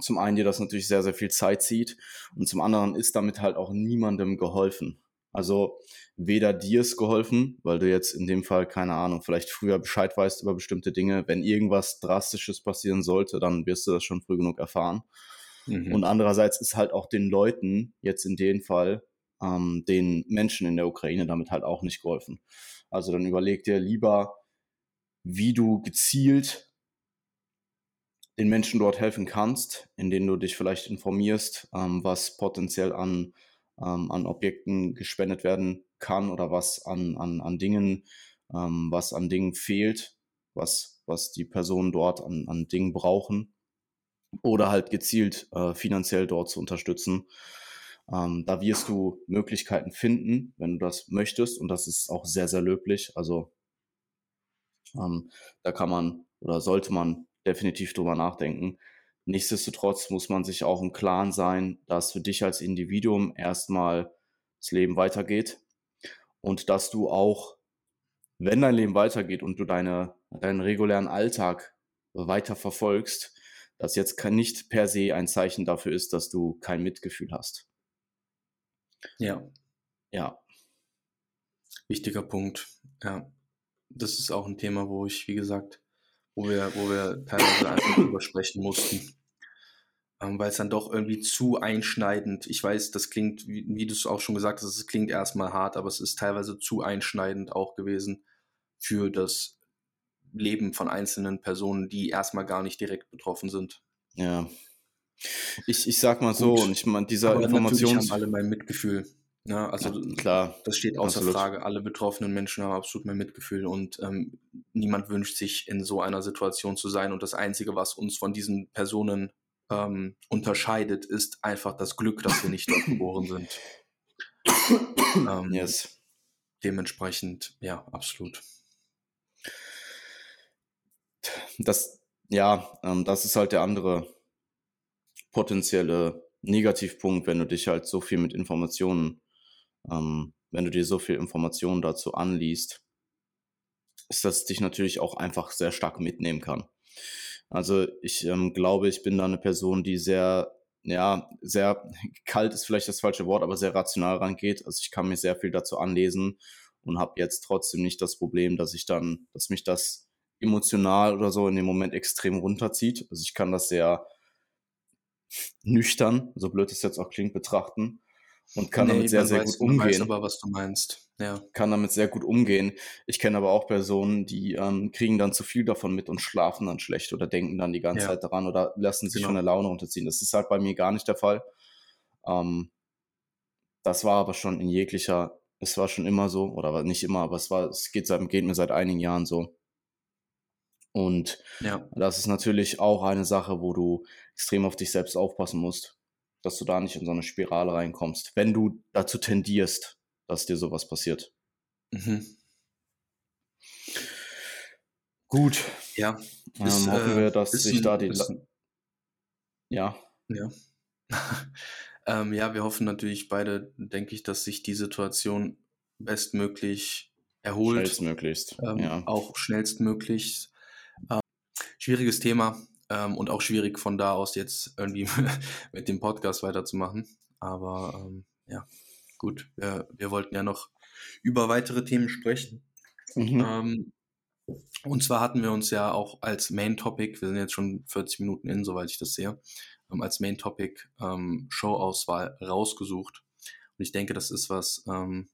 zum einen dir das natürlich sehr, sehr viel Zeit zieht und zum anderen ist damit halt auch niemandem geholfen. Also weder dir ist geholfen, weil du jetzt in dem Fall, keine Ahnung, vielleicht früher Bescheid weißt über bestimmte Dinge. Wenn irgendwas Drastisches passieren sollte, dann wirst du das schon früh genug erfahren. Mhm. Und andererseits ist halt auch den Leuten, jetzt in dem Fall, ähm, den Menschen in der Ukraine damit halt auch nicht geholfen. Also dann überleg dir lieber, wie du gezielt den Menschen dort helfen kannst, indem du dich vielleicht informierst, ähm, was potenziell an ähm, an Objekten gespendet werden kann oder was an, an, an Dingen, ähm, was an Dingen fehlt, was, was die Personen dort an, an Dingen brauchen oder halt gezielt äh, finanziell dort zu unterstützen. Ähm, da wirst du Möglichkeiten finden, wenn du das möchtest und das ist auch sehr, sehr löblich. Also ähm, da kann man oder sollte man definitiv drüber nachdenken. Nichtsdestotrotz muss man sich auch im Klaren sein, dass für dich als Individuum erstmal das Leben weitergeht und dass du auch, wenn dein Leben weitergeht und du deine, deinen regulären Alltag weiter verfolgst, das jetzt nicht per se ein Zeichen dafür ist, dass du kein Mitgefühl hast. Ja. Ja. Wichtiger Punkt. Ja. Das ist auch ein Thema, wo ich, wie gesagt, wo wir, wo wir teilweise einfach drüber sprechen mussten. Ähm, weil es dann doch irgendwie zu einschneidend, ich weiß, das klingt, wie, wie du es auch schon gesagt hast, es klingt erstmal hart, aber es ist teilweise zu einschneidend auch gewesen für das Leben von einzelnen Personen, die erstmal gar nicht direkt betroffen sind. Ja. Ich, ich sag mal so, und ich meine, dieser Informations... haben alle mein Mitgefühl. Ja, also ja, klar, das steht außer absolut. Frage. Alle betroffenen Menschen haben absolut mein Mitgefühl und ähm, niemand wünscht sich in so einer Situation zu sein. Und das Einzige, was uns von diesen Personen ähm, unterscheidet, ist einfach das Glück, dass wir nicht dort geboren sind. ähm, yes. Dementsprechend, ja, absolut. Das, ja, ähm, das ist halt der andere potenzielle Negativpunkt, wenn du dich halt so viel mit Informationen ähm, wenn du dir so viel Informationen dazu anliest, ist das dich natürlich auch einfach sehr stark mitnehmen kann. Also ich ähm, glaube, ich bin da eine Person, die sehr, ja, sehr kalt ist vielleicht das falsche Wort, aber sehr rational rangeht. Also ich kann mir sehr viel dazu anlesen und habe jetzt trotzdem nicht das Problem, dass ich dann, dass mich das emotional oder so in dem Moment extrem runterzieht. Also ich kann das sehr nüchtern, so blöd es jetzt auch klingt, betrachten und kann nee, damit sehr, sehr weiß, gut umgehen. Ich weiß aber, was du meinst. Ja. Kann damit sehr gut umgehen. Ich kenne aber auch Personen, die ähm, kriegen dann zu viel davon mit und schlafen dann schlecht oder denken dann die ganze ja. Zeit daran oder lassen sich genau. von der Laune runterziehen. Das ist halt bei mir gar nicht der Fall. Ähm, das war aber schon in jeglicher, es war schon immer so, oder nicht immer, aber es war, es geht, seit, geht mir seit einigen Jahren so. Und ja. das ist natürlich auch eine Sache, wo du extrem auf dich selbst aufpassen musst dass du da nicht in so eine Spirale reinkommst, wenn du dazu tendierst, dass dir sowas passiert. Mhm. Gut. Ja. Ähm, ist, hoffen wir, dass sich da die. ja. Ja. ähm, ja, wir hoffen natürlich beide, denke ich, dass sich die Situation bestmöglich erholt. Schnellstmöglichst. Ähm, ja. Auch schnellstmöglich. Ähm, schwieriges Thema. Ähm, und auch schwierig von da aus jetzt irgendwie mit dem Podcast weiterzumachen. Aber ähm, ja, gut, wir, wir wollten ja noch über weitere Themen sprechen. Mhm. Ähm, und zwar hatten wir uns ja auch als Main Topic, wir sind jetzt schon 40 Minuten in, soweit ich das sehe, ähm, als Main Topic ähm, Showauswahl rausgesucht. Und ich denke, das ist was, ähm,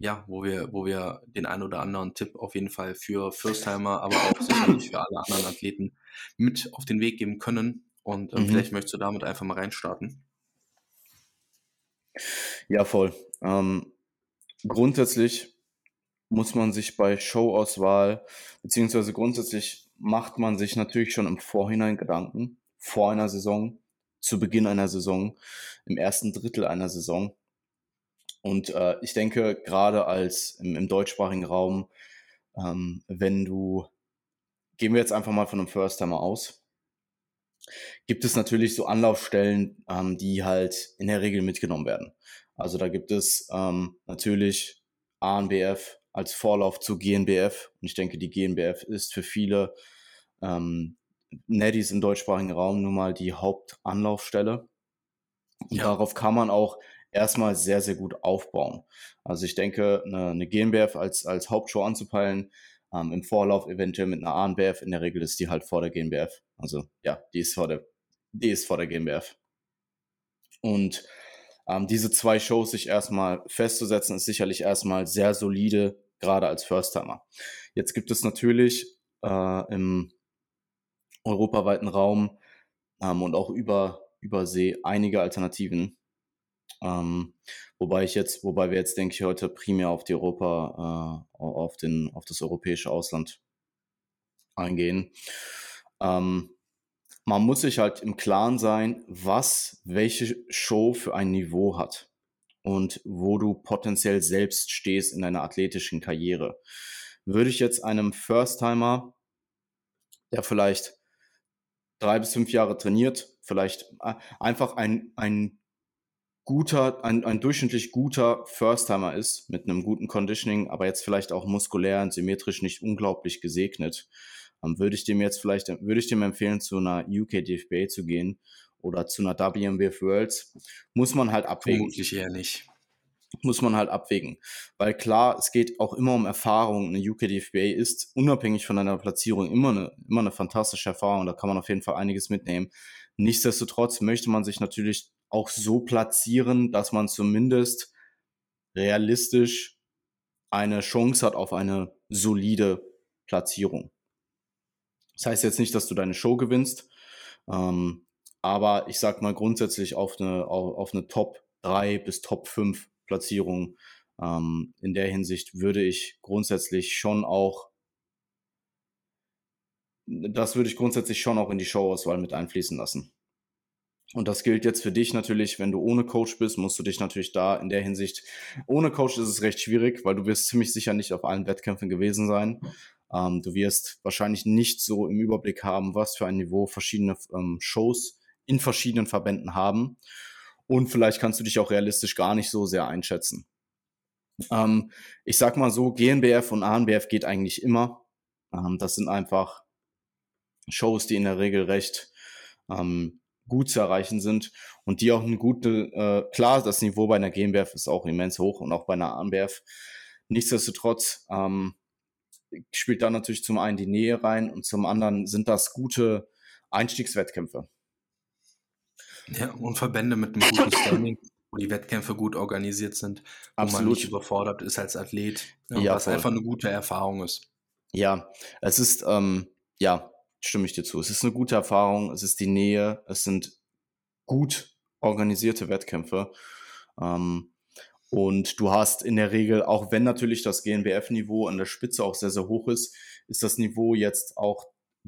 ja, wo wir, wo wir den ein oder anderen Tipp auf jeden Fall für Firstheimer, aber auch sicherlich für alle anderen Athleten mit auf den Weg geben können. Und ähm, mhm. vielleicht möchtest du damit einfach mal reinstarten. Ja, voll. Ähm, grundsätzlich muss man sich bei Showauswahl, beziehungsweise grundsätzlich macht man sich natürlich schon im Vorhinein Gedanken, vor einer Saison, zu Beginn einer Saison, im ersten Drittel einer Saison, und äh, ich denke, gerade als im, im deutschsprachigen Raum, ähm, wenn du, gehen wir jetzt einfach mal von einem First-Timer aus, gibt es natürlich so Anlaufstellen, ähm, die halt in der Regel mitgenommen werden. Also da gibt es ähm, natürlich ANBF als Vorlauf zu GNBF. Und ich denke, die GNBF ist für viele ähm, Neddies im deutschsprachigen Raum nun mal die Hauptanlaufstelle. Und ja. darauf kann man auch erstmal sehr, sehr gut aufbauen. Also ich denke, eine, eine GNBF als, als Hauptshow anzupeilen, ähm, im Vorlauf eventuell mit einer ANBF, in der Regel ist die halt vor der GNBF. Also ja, die ist vor der, die ist vor der GNBF. Und ähm, diese zwei Shows sich erstmal festzusetzen, ist sicherlich erstmal sehr solide, gerade als First-Timer. Jetzt gibt es natürlich äh, im europaweiten Raum ähm, und auch über, über See einige Alternativen Ähm, wobei ich jetzt, wobei wir jetzt, denke ich, heute primär auf die Europa, äh, auf den, auf das europäische Ausland eingehen. Ähm, man muss sich halt im Klaren sein, was welche Show für ein Niveau hat und wo du potenziell selbst stehst in deiner athletischen Karriere. Würde ich jetzt einem First-Timer, der vielleicht drei bis fünf Jahre trainiert, vielleicht äh, einfach ein, ein guter, ein, ein durchschnittlich guter First-Timer ist, mit einem guten Conditioning, aber jetzt vielleicht auch muskulär und symmetrisch nicht unglaublich gesegnet, ähm, würde ich dem jetzt vielleicht, würde ich dem empfehlen, zu einer UK DFBA zu gehen oder zu einer WMBF Worlds, muss man halt abwägen. Vermutlich eher nicht. Muss man halt abwägen. Weil klar, es geht auch immer um Erfahrung. Eine UK DFBA ist unabhängig von einer Platzierung immer eine, immer eine fantastische Erfahrung. Da kann man auf jeden Fall einiges mitnehmen. Nichtsdestotrotz möchte man sich natürlich auch so platzieren, dass man zumindest realistisch eine Chance hat auf eine solide Platzierung. Das heißt jetzt nicht, dass du deine Show gewinnst, ähm, aber ich sag mal grundsätzlich auf eine, auf, auf eine Top 3 bis Top 5 Platzierung. Ähm, in der Hinsicht würde ich grundsätzlich schon auch, das würde ich grundsätzlich schon auch in die Showauswahl mit einfließen lassen. Und das gilt jetzt für dich natürlich, wenn du ohne Coach bist, musst du dich natürlich da in der Hinsicht, ohne Coach ist es recht schwierig, weil du wirst ziemlich sicher nicht auf allen Wettkämpfen gewesen sein. Ähm, du wirst wahrscheinlich nicht so im Überblick haben, was für ein Niveau verschiedene ähm, Shows in verschiedenen Verbänden haben. Und vielleicht kannst du dich auch realistisch gar nicht so sehr einschätzen. Ähm, ich sag mal so, GNBF und ANBF geht eigentlich immer. Ähm, das sind einfach Shows, die in der Regel recht ähm, gut zu erreichen sind und die auch eine gute, äh, klar, das Niveau bei einer GmbF ist auch immens hoch und auch bei einer ANBF. Nichtsdestotrotz ähm, spielt da natürlich zum einen die Nähe rein und zum anderen sind das gute Einstiegswettkämpfe. Ja, und Verbände mit einem guten Standing, wo die Wettkämpfe gut organisiert sind, wo Absolut. man nicht überfordert ist als Athlet, ja, was voll. einfach eine gute Erfahrung ist. Ja, es ist, ähm, ja, stimme ich dir zu. Es ist eine gute Erfahrung, es ist die Nähe, es sind gut organisierte Wettkämpfe. Ähm, und du hast in der Regel, auch wenn natürlich das GNBF-Niveau an der Spitze auch sehr, sehr hoch ist, ist das Niveau jetzt auch,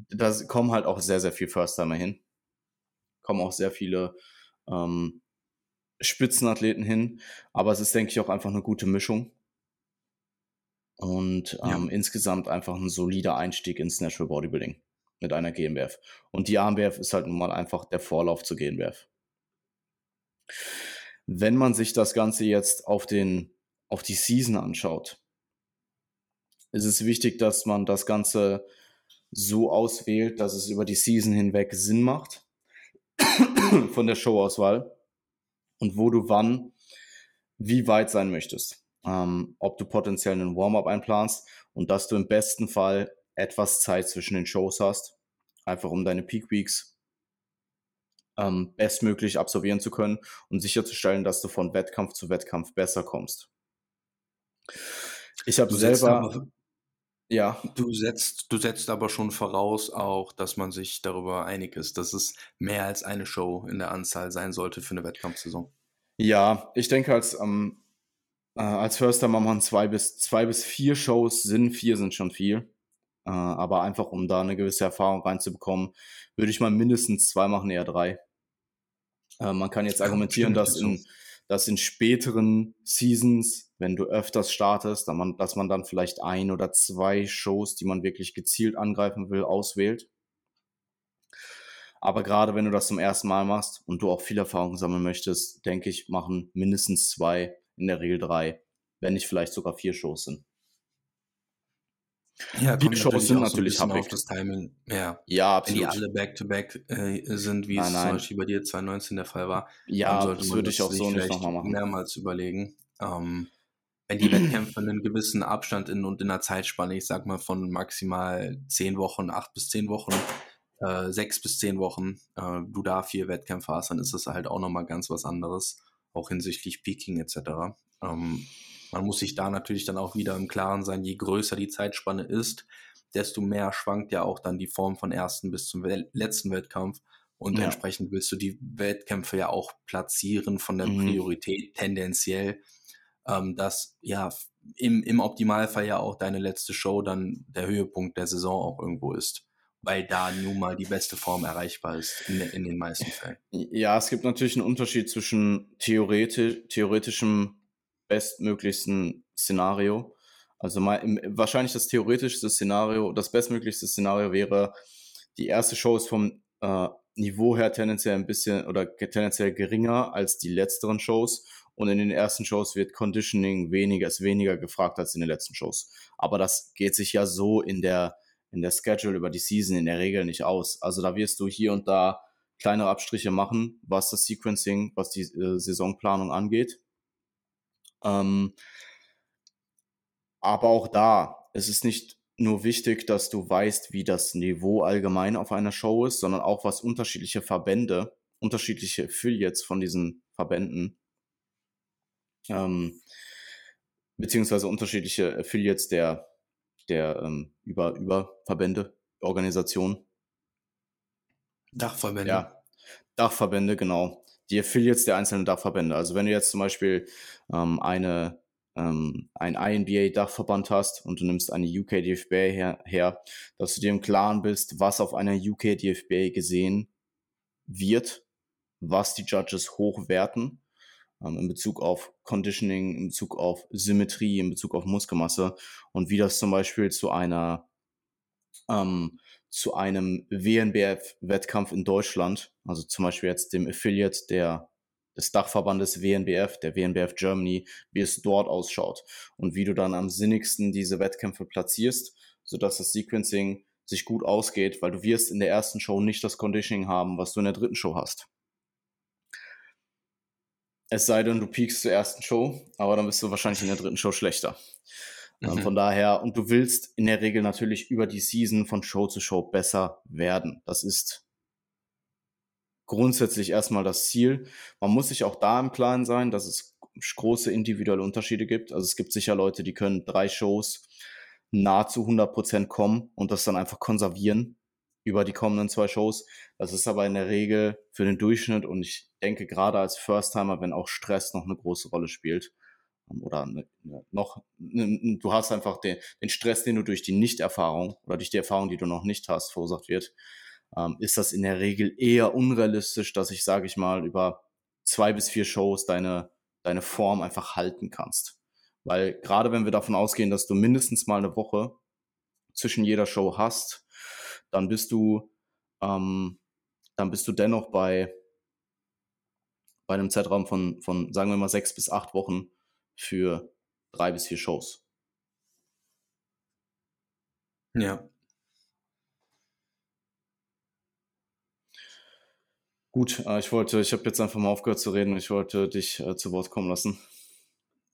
da kommen halt auch sehr, sehr viel First-Timer hin. Kommen auch sehr viele ähm, Spitzenathleten hin. Aber es ist, denke ich, auch einfach eine gute Mischung. Und ähm, ja. insgesamt einfach ein solider Einstieg ins Natural Bodybuilding mit einer GmbF. Und die AMBF ist halt nun mal einfach der Vorlauf zur GmbF. Wenn man sich das Ganze jetzt auf, den, auf die Season anschaut, ist es wichtig, dass man das Ganze so auswählt, dass es über die Season hinweg Sinn macht von der Showauswahl und wo du wann wie weit sein möchtest. Ähm, ob du potenziell einen Warm-up einplanst und dass du im besten Fall etwas Zeit zwischen den Shows hast, einfach um deine Peak Weeks ähm, bestmöglich absolvieren zu können und sicherzustellen, dass du von Wettkampf zu Wettkampf besser kommst. Ich habe selber. Aber, ja. Du setzt, du setzt aber schon voraus auch, dass man sich darüber einig ist, dass es mehr als eine Show in der Anzahl sein sollte für eine Wettkampfsaison. Ja, ich denke, als, ähm, äh, als Förster machen wir zwei bis, zwei bis vier Shows Sinn. Vier sind schon viel. Äh, aber einfach, um da eine gewisse Erfahrung reinzubekommen, würde ich mal mindestens zwei machen, eher drei. Äh, man kann jetzt argumentieren, dass in, dass in späteren Seasons, wenn du öfters startest, dass man, dass man dann vielleicht ein oder zwei Shows, die man wirklich gezielt angreifen will, auswählt. Aber gerade wenn du das zum ersten Mal machst und du auch viel Erfahrung sammeln möchtest, denke ich, machen mindestens zwei, in der Regel drei, wenn nicht vielleicht sogar vier Shows sind. Ja, die Shows sind natürlich so auf das Timing. Ja, ja absolut. Wenn die alle Back-to-Back -back, äh, sind, wie nein, es nein. zum Beispiel bei dir 2019 der Fall war, ja, das würde ich auch so nicht nochmal machen. Mehrmals überlegen. Ähm, wenn die Wettkämpfe einen gewissen Abstand in und in der Zeitspanne, ich sag mal von maximal zehn Wochen, acht bis zehn Wochen, äh, sechs bis zehn Wochen, äh, du da vier Wettkämpfe hast, dann ist das halt auch nochmal ganz was anderes, auch hinsichtlich Peaking etc. Ähm, man muss sich da natürlich dann auch wieder im Klaren sein, je größer die Zeitspanne ist, desto mehr schwankt ja auch dann die Form von ersten bis zum letzten Wettkampf. Und ja. entsprechend willst du die Wettkämpfe ja auch platzieren von der mhm. Priorität tendenziell, ähm, dass ja im, im Optimalfall ja auch deine letzte Show dann der Höhepunkt der Saison auch irgendwo ist weil da nun mal die beste Form erreichbar ist in, in, den meisten Fällen. Ja, es gibt natürlich einen Unterschied zwischen theoretisch, theoretischem bestmöglichsten Szenario. Also mal im, wahrscheinlich das theoretischste Szenario, das bestmöglichste Szenario wäre, die erste Show ist vom äh, Niveau her tendenziell ein bisschen oder tendenziell geringer als die letzteren Shows. Und in den ersten Shows wird Conditioning weniger, ist weniger gefragt als in den letzten Shows. Aber das geht sich ja so in der, in der Schedule über die Season in der Regel nicht aus. Also da wirst du hier und da kleinere Abstriche machen, was das Sequencing, was die äh, Saisonplanung angeht. Ähm, aber auch da, es ist nicht nur wichtig, dass du weißt, wie das Niveau allgemein auf einer Show ist, sondern auch, was unterschiedliche Verbände, unterschiedliche Affiliates von diesen Verbänden, ähm, beziehungsweise unterschiedliche Affiliates der, der ähm, über, über Verbände, Organisationen. Dachverbände. Ja, Dachverbände, genau. Die Affiliates der einzelnen Dachverbände. Also wenn du jetzt zum Beispiel ähm, eine ähm, ein INBA-Dachverband hast und du nimmst eine UK-DFBA her, her, dass du dir im Klaren bist, was auf einer UK-DFBA gesehen wird, was die Judges hochwerten ähm, in Bezug auf Conditioning, in Bezug auf Symmetrie, in Bezug auf Muskelmasse und wie das zum Beispiel zu einer ähm, zu einem WNBF-Wettkampf in Deutschland, also zum Beispiel jetzt dem Affiliate der des Dachverbandes WNBF, der WNBF Germany, wie es dort ausschaut und wie du dann am sinnigsten diese Wettkämpfe platzierst, sodass das Sequencing sich gut ausgeht, weil du wirst in der ersten Show nicht das Conditioning haben, was du in der dritten Show hast. Es sei denn, du peakst zur ersten Show, aber dann bist du wahrscheinlich in der dritten Show schlechter. Ähm, mhm. Von daher, und du willst in der Regel natürlich über die Season von Show zu Show besser werden. Das ist grundsätzlich erstmal das Ziel. Man muss sich auch da im Klaren sein, dass es große individuelle Unterschiede gibt. Also es gibt sicher Leute, die können drei Shows nahezu 100% kommen und das dann einfach konservieren über die kommenden zwei Shows. Das ist aber in der Regel für den Durchschnitt und ich denke gerade als First-Timer, wenn auch Stress noch eine große Rolle spielt oder eine, eine, noch, eine, du hast einfach den, den Stress, den du durch die Nichterfahrung oder durch die Erfahrung, die du noch nicht hast, verursacht wird, ähm, ist das in der Regel eher unrealistisch, dass ich, sage ich mal, über zwei bis vier Shows deine, deine Form einfach halten kannst. Weil gerade wenn wir davon ausgehen, dass du mindestens mal eine Woche zwischen jeder Show hast, dann bist du, ähm, dann bist du dennoch bei, bei einem Zeitraum von, von, sagen wir mal, sechs bis acht Wochen für drei bis vier Shows. Ja, Gut, äh, ich wollte, ich habe jetzt einfach mal aufgehört zu reden. Ich wollte dich äh, zu Wort kommen lassen.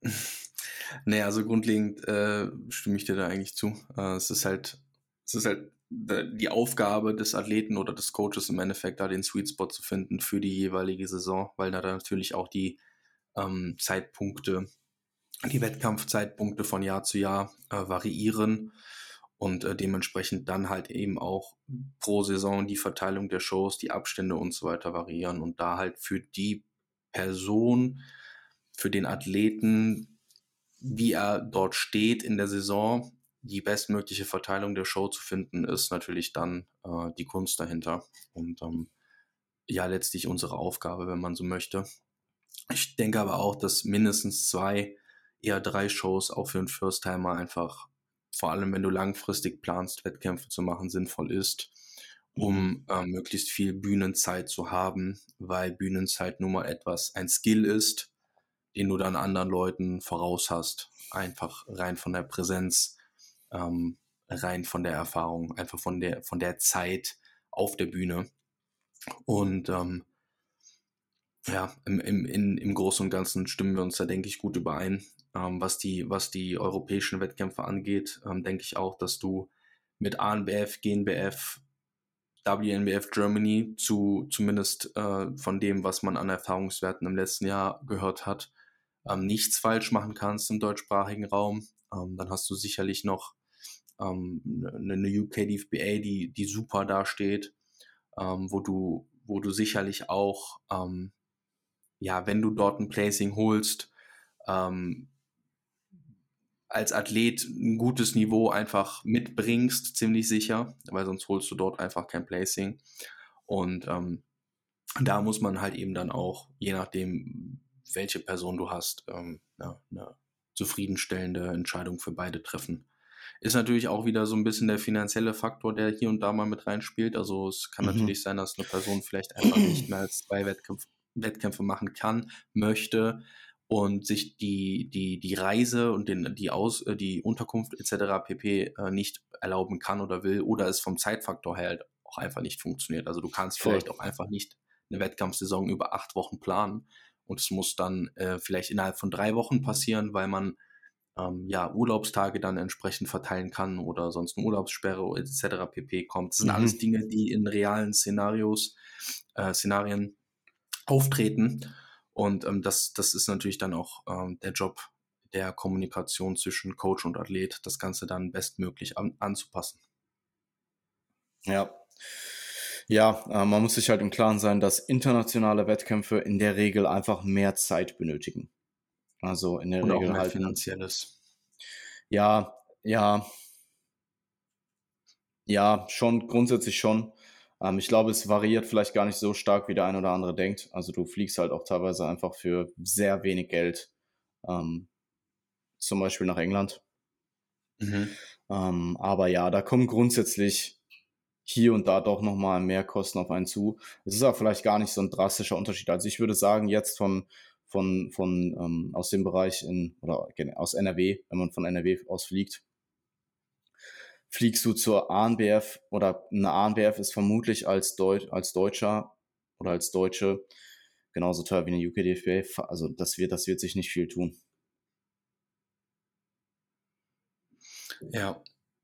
nee, also grundlegend äh, stimme ich dir da eigentlich zu. Äh, es ist halt, es ist halt die Aufgabe des Athleten oder des Coaches im Endeffekt, da den Sweet Spot zu finden für die jeweilige Saison, weil da natürlich auch die ähm, Zeitpunkte, die Wettkampfzeitpunkte von Jahr zu Jahr äh, variieren und äh, dementsprechend dann halt eben auch pro Saison die Verteilung der Shows, die Abstände und so weiter variieren und da halt für die Person, für den Athleten, wie er dort steht in der Saison, die bestmögliche Verteilung der Show zu finden, ist natürlich dann äh, die Kunst dahinter und ähm, ja letztlich unsere Aufgabe, wenn man so möchte. Ich denke aber auch, dass mindestens zwei, eher drei Shows auch für einen First-Timer einfach vor allem wenn du langfristig planst, Wettkämpfe zu machen, sinnvoll ist, um äh, möglichst viel Bühnenzeit zu haben, weil Bühnenzeit nun mal etwas, ein Skill ist, den du dann anderen Leuten voraus hast. Einfach rein von der Präsenz, ähm, rein von der Erfahrung, einfach von der, von der Zeit auf der Bühne. Und ähm, ja, im, im, in, im Großen und Ganzen stimmen wir uns da, denke ich, gut überein. Ähm, was, die, was die europäischen Wettkämpfe angeht, ähm, denke ich auch, dass du mit ANBF, GNBF, WNBF Germany zu zumindest äh, von dem, was man an Erfahrungswerten im letzten Jahr gehört hat, ähm, nichts falsch machen kannst im deutschsprachigen Raum. Ähm, dann hast du sicherlich noch ähm, eine, eine UK DFBA, die, die super dasteht, ähm, wo du wo du sicherlich auch, ja, wenn du dort ein Placing holst, als Athlet ein gutes Niveau einfach mitbringst, ziemlich sicher, weil sonst holst du dort einfach kein Placing. Und ähm, da muss man halt eben dann auch, je nachdem, welche Person du hast, ähm, ja, eine zufriedenstellende Entscheidung für beide treffen. Ist natürlich auch wieder so ein bisschen der finanzielle Faktor, der hier und da mal mit reinspielt. Also es kann mhm. natürlich sein, dass eine Person vielleicht einfach nicht mehr als zwei Wettkämpfe, Wettkämpfe machen kann, möchte, und sich die, die, die Reise und den, die, Aus, äh, die Unterkunft etc. pp. Äh, nicht erlauben kann oder will oder es vom Zeitfaktor her halt auch einfach nicht funktioniert. Also du kannst Voll. vielleicht auch einfach nicht eine Wettkampfsaison über acht Wochen planen und es muss dann äh, vielleicht innerhalb von drei Wochen passieren, weil man ähm, ja Urlaubstage dann entsprechend verteilen kann oder sonst eine Urlaubssperre etc. pp. kommt. Das sind mhm. alles Dinge, die in realen Szenarios, äh, Szenarien auftreten und ähm, das, das ist natürlich dann auch ähm, der Job der Kommunikation zwischen Coach und Athlet, das Ganze dann bestmöglich an, anzupassen. Ja. Ja, äh, man muss sich halt im Klaren sein, dass internationale Wettkämpfe in der Regel einfach mehr Zeit benötigen. Also in der und Regel halt finanzielles. Ja, ja. Ja, schon, grundsätzlich schon. Ähm, ich glaube, es variiert vielleicht gar nicht so stark, wie der ein oder andere denkt. Also du fliegst halt auch teilweise einfach für sehr wenig Geld, ähm, zum Beispiel nach England. Mhm. Ähm, aber ja, da kommen grundsätzlich hier und da doch nochmal mehr Kosten auf einen zu. Es ist auch vielleicht gar nicht so ein drastischer Unterschied. Also ich würde sagen, jetzt von, von, von ähm, aus dem Bereich in, oder aus NRW, wenn man von NRW aus fliegt, fliegst du zur ANBF oder eine ANBF ist vermutlich als, Deut als Deutscher oder als Deutsche genauso teuer wie eine UKDFB. Also das wird, das wird sich nicht viel tun. Ja,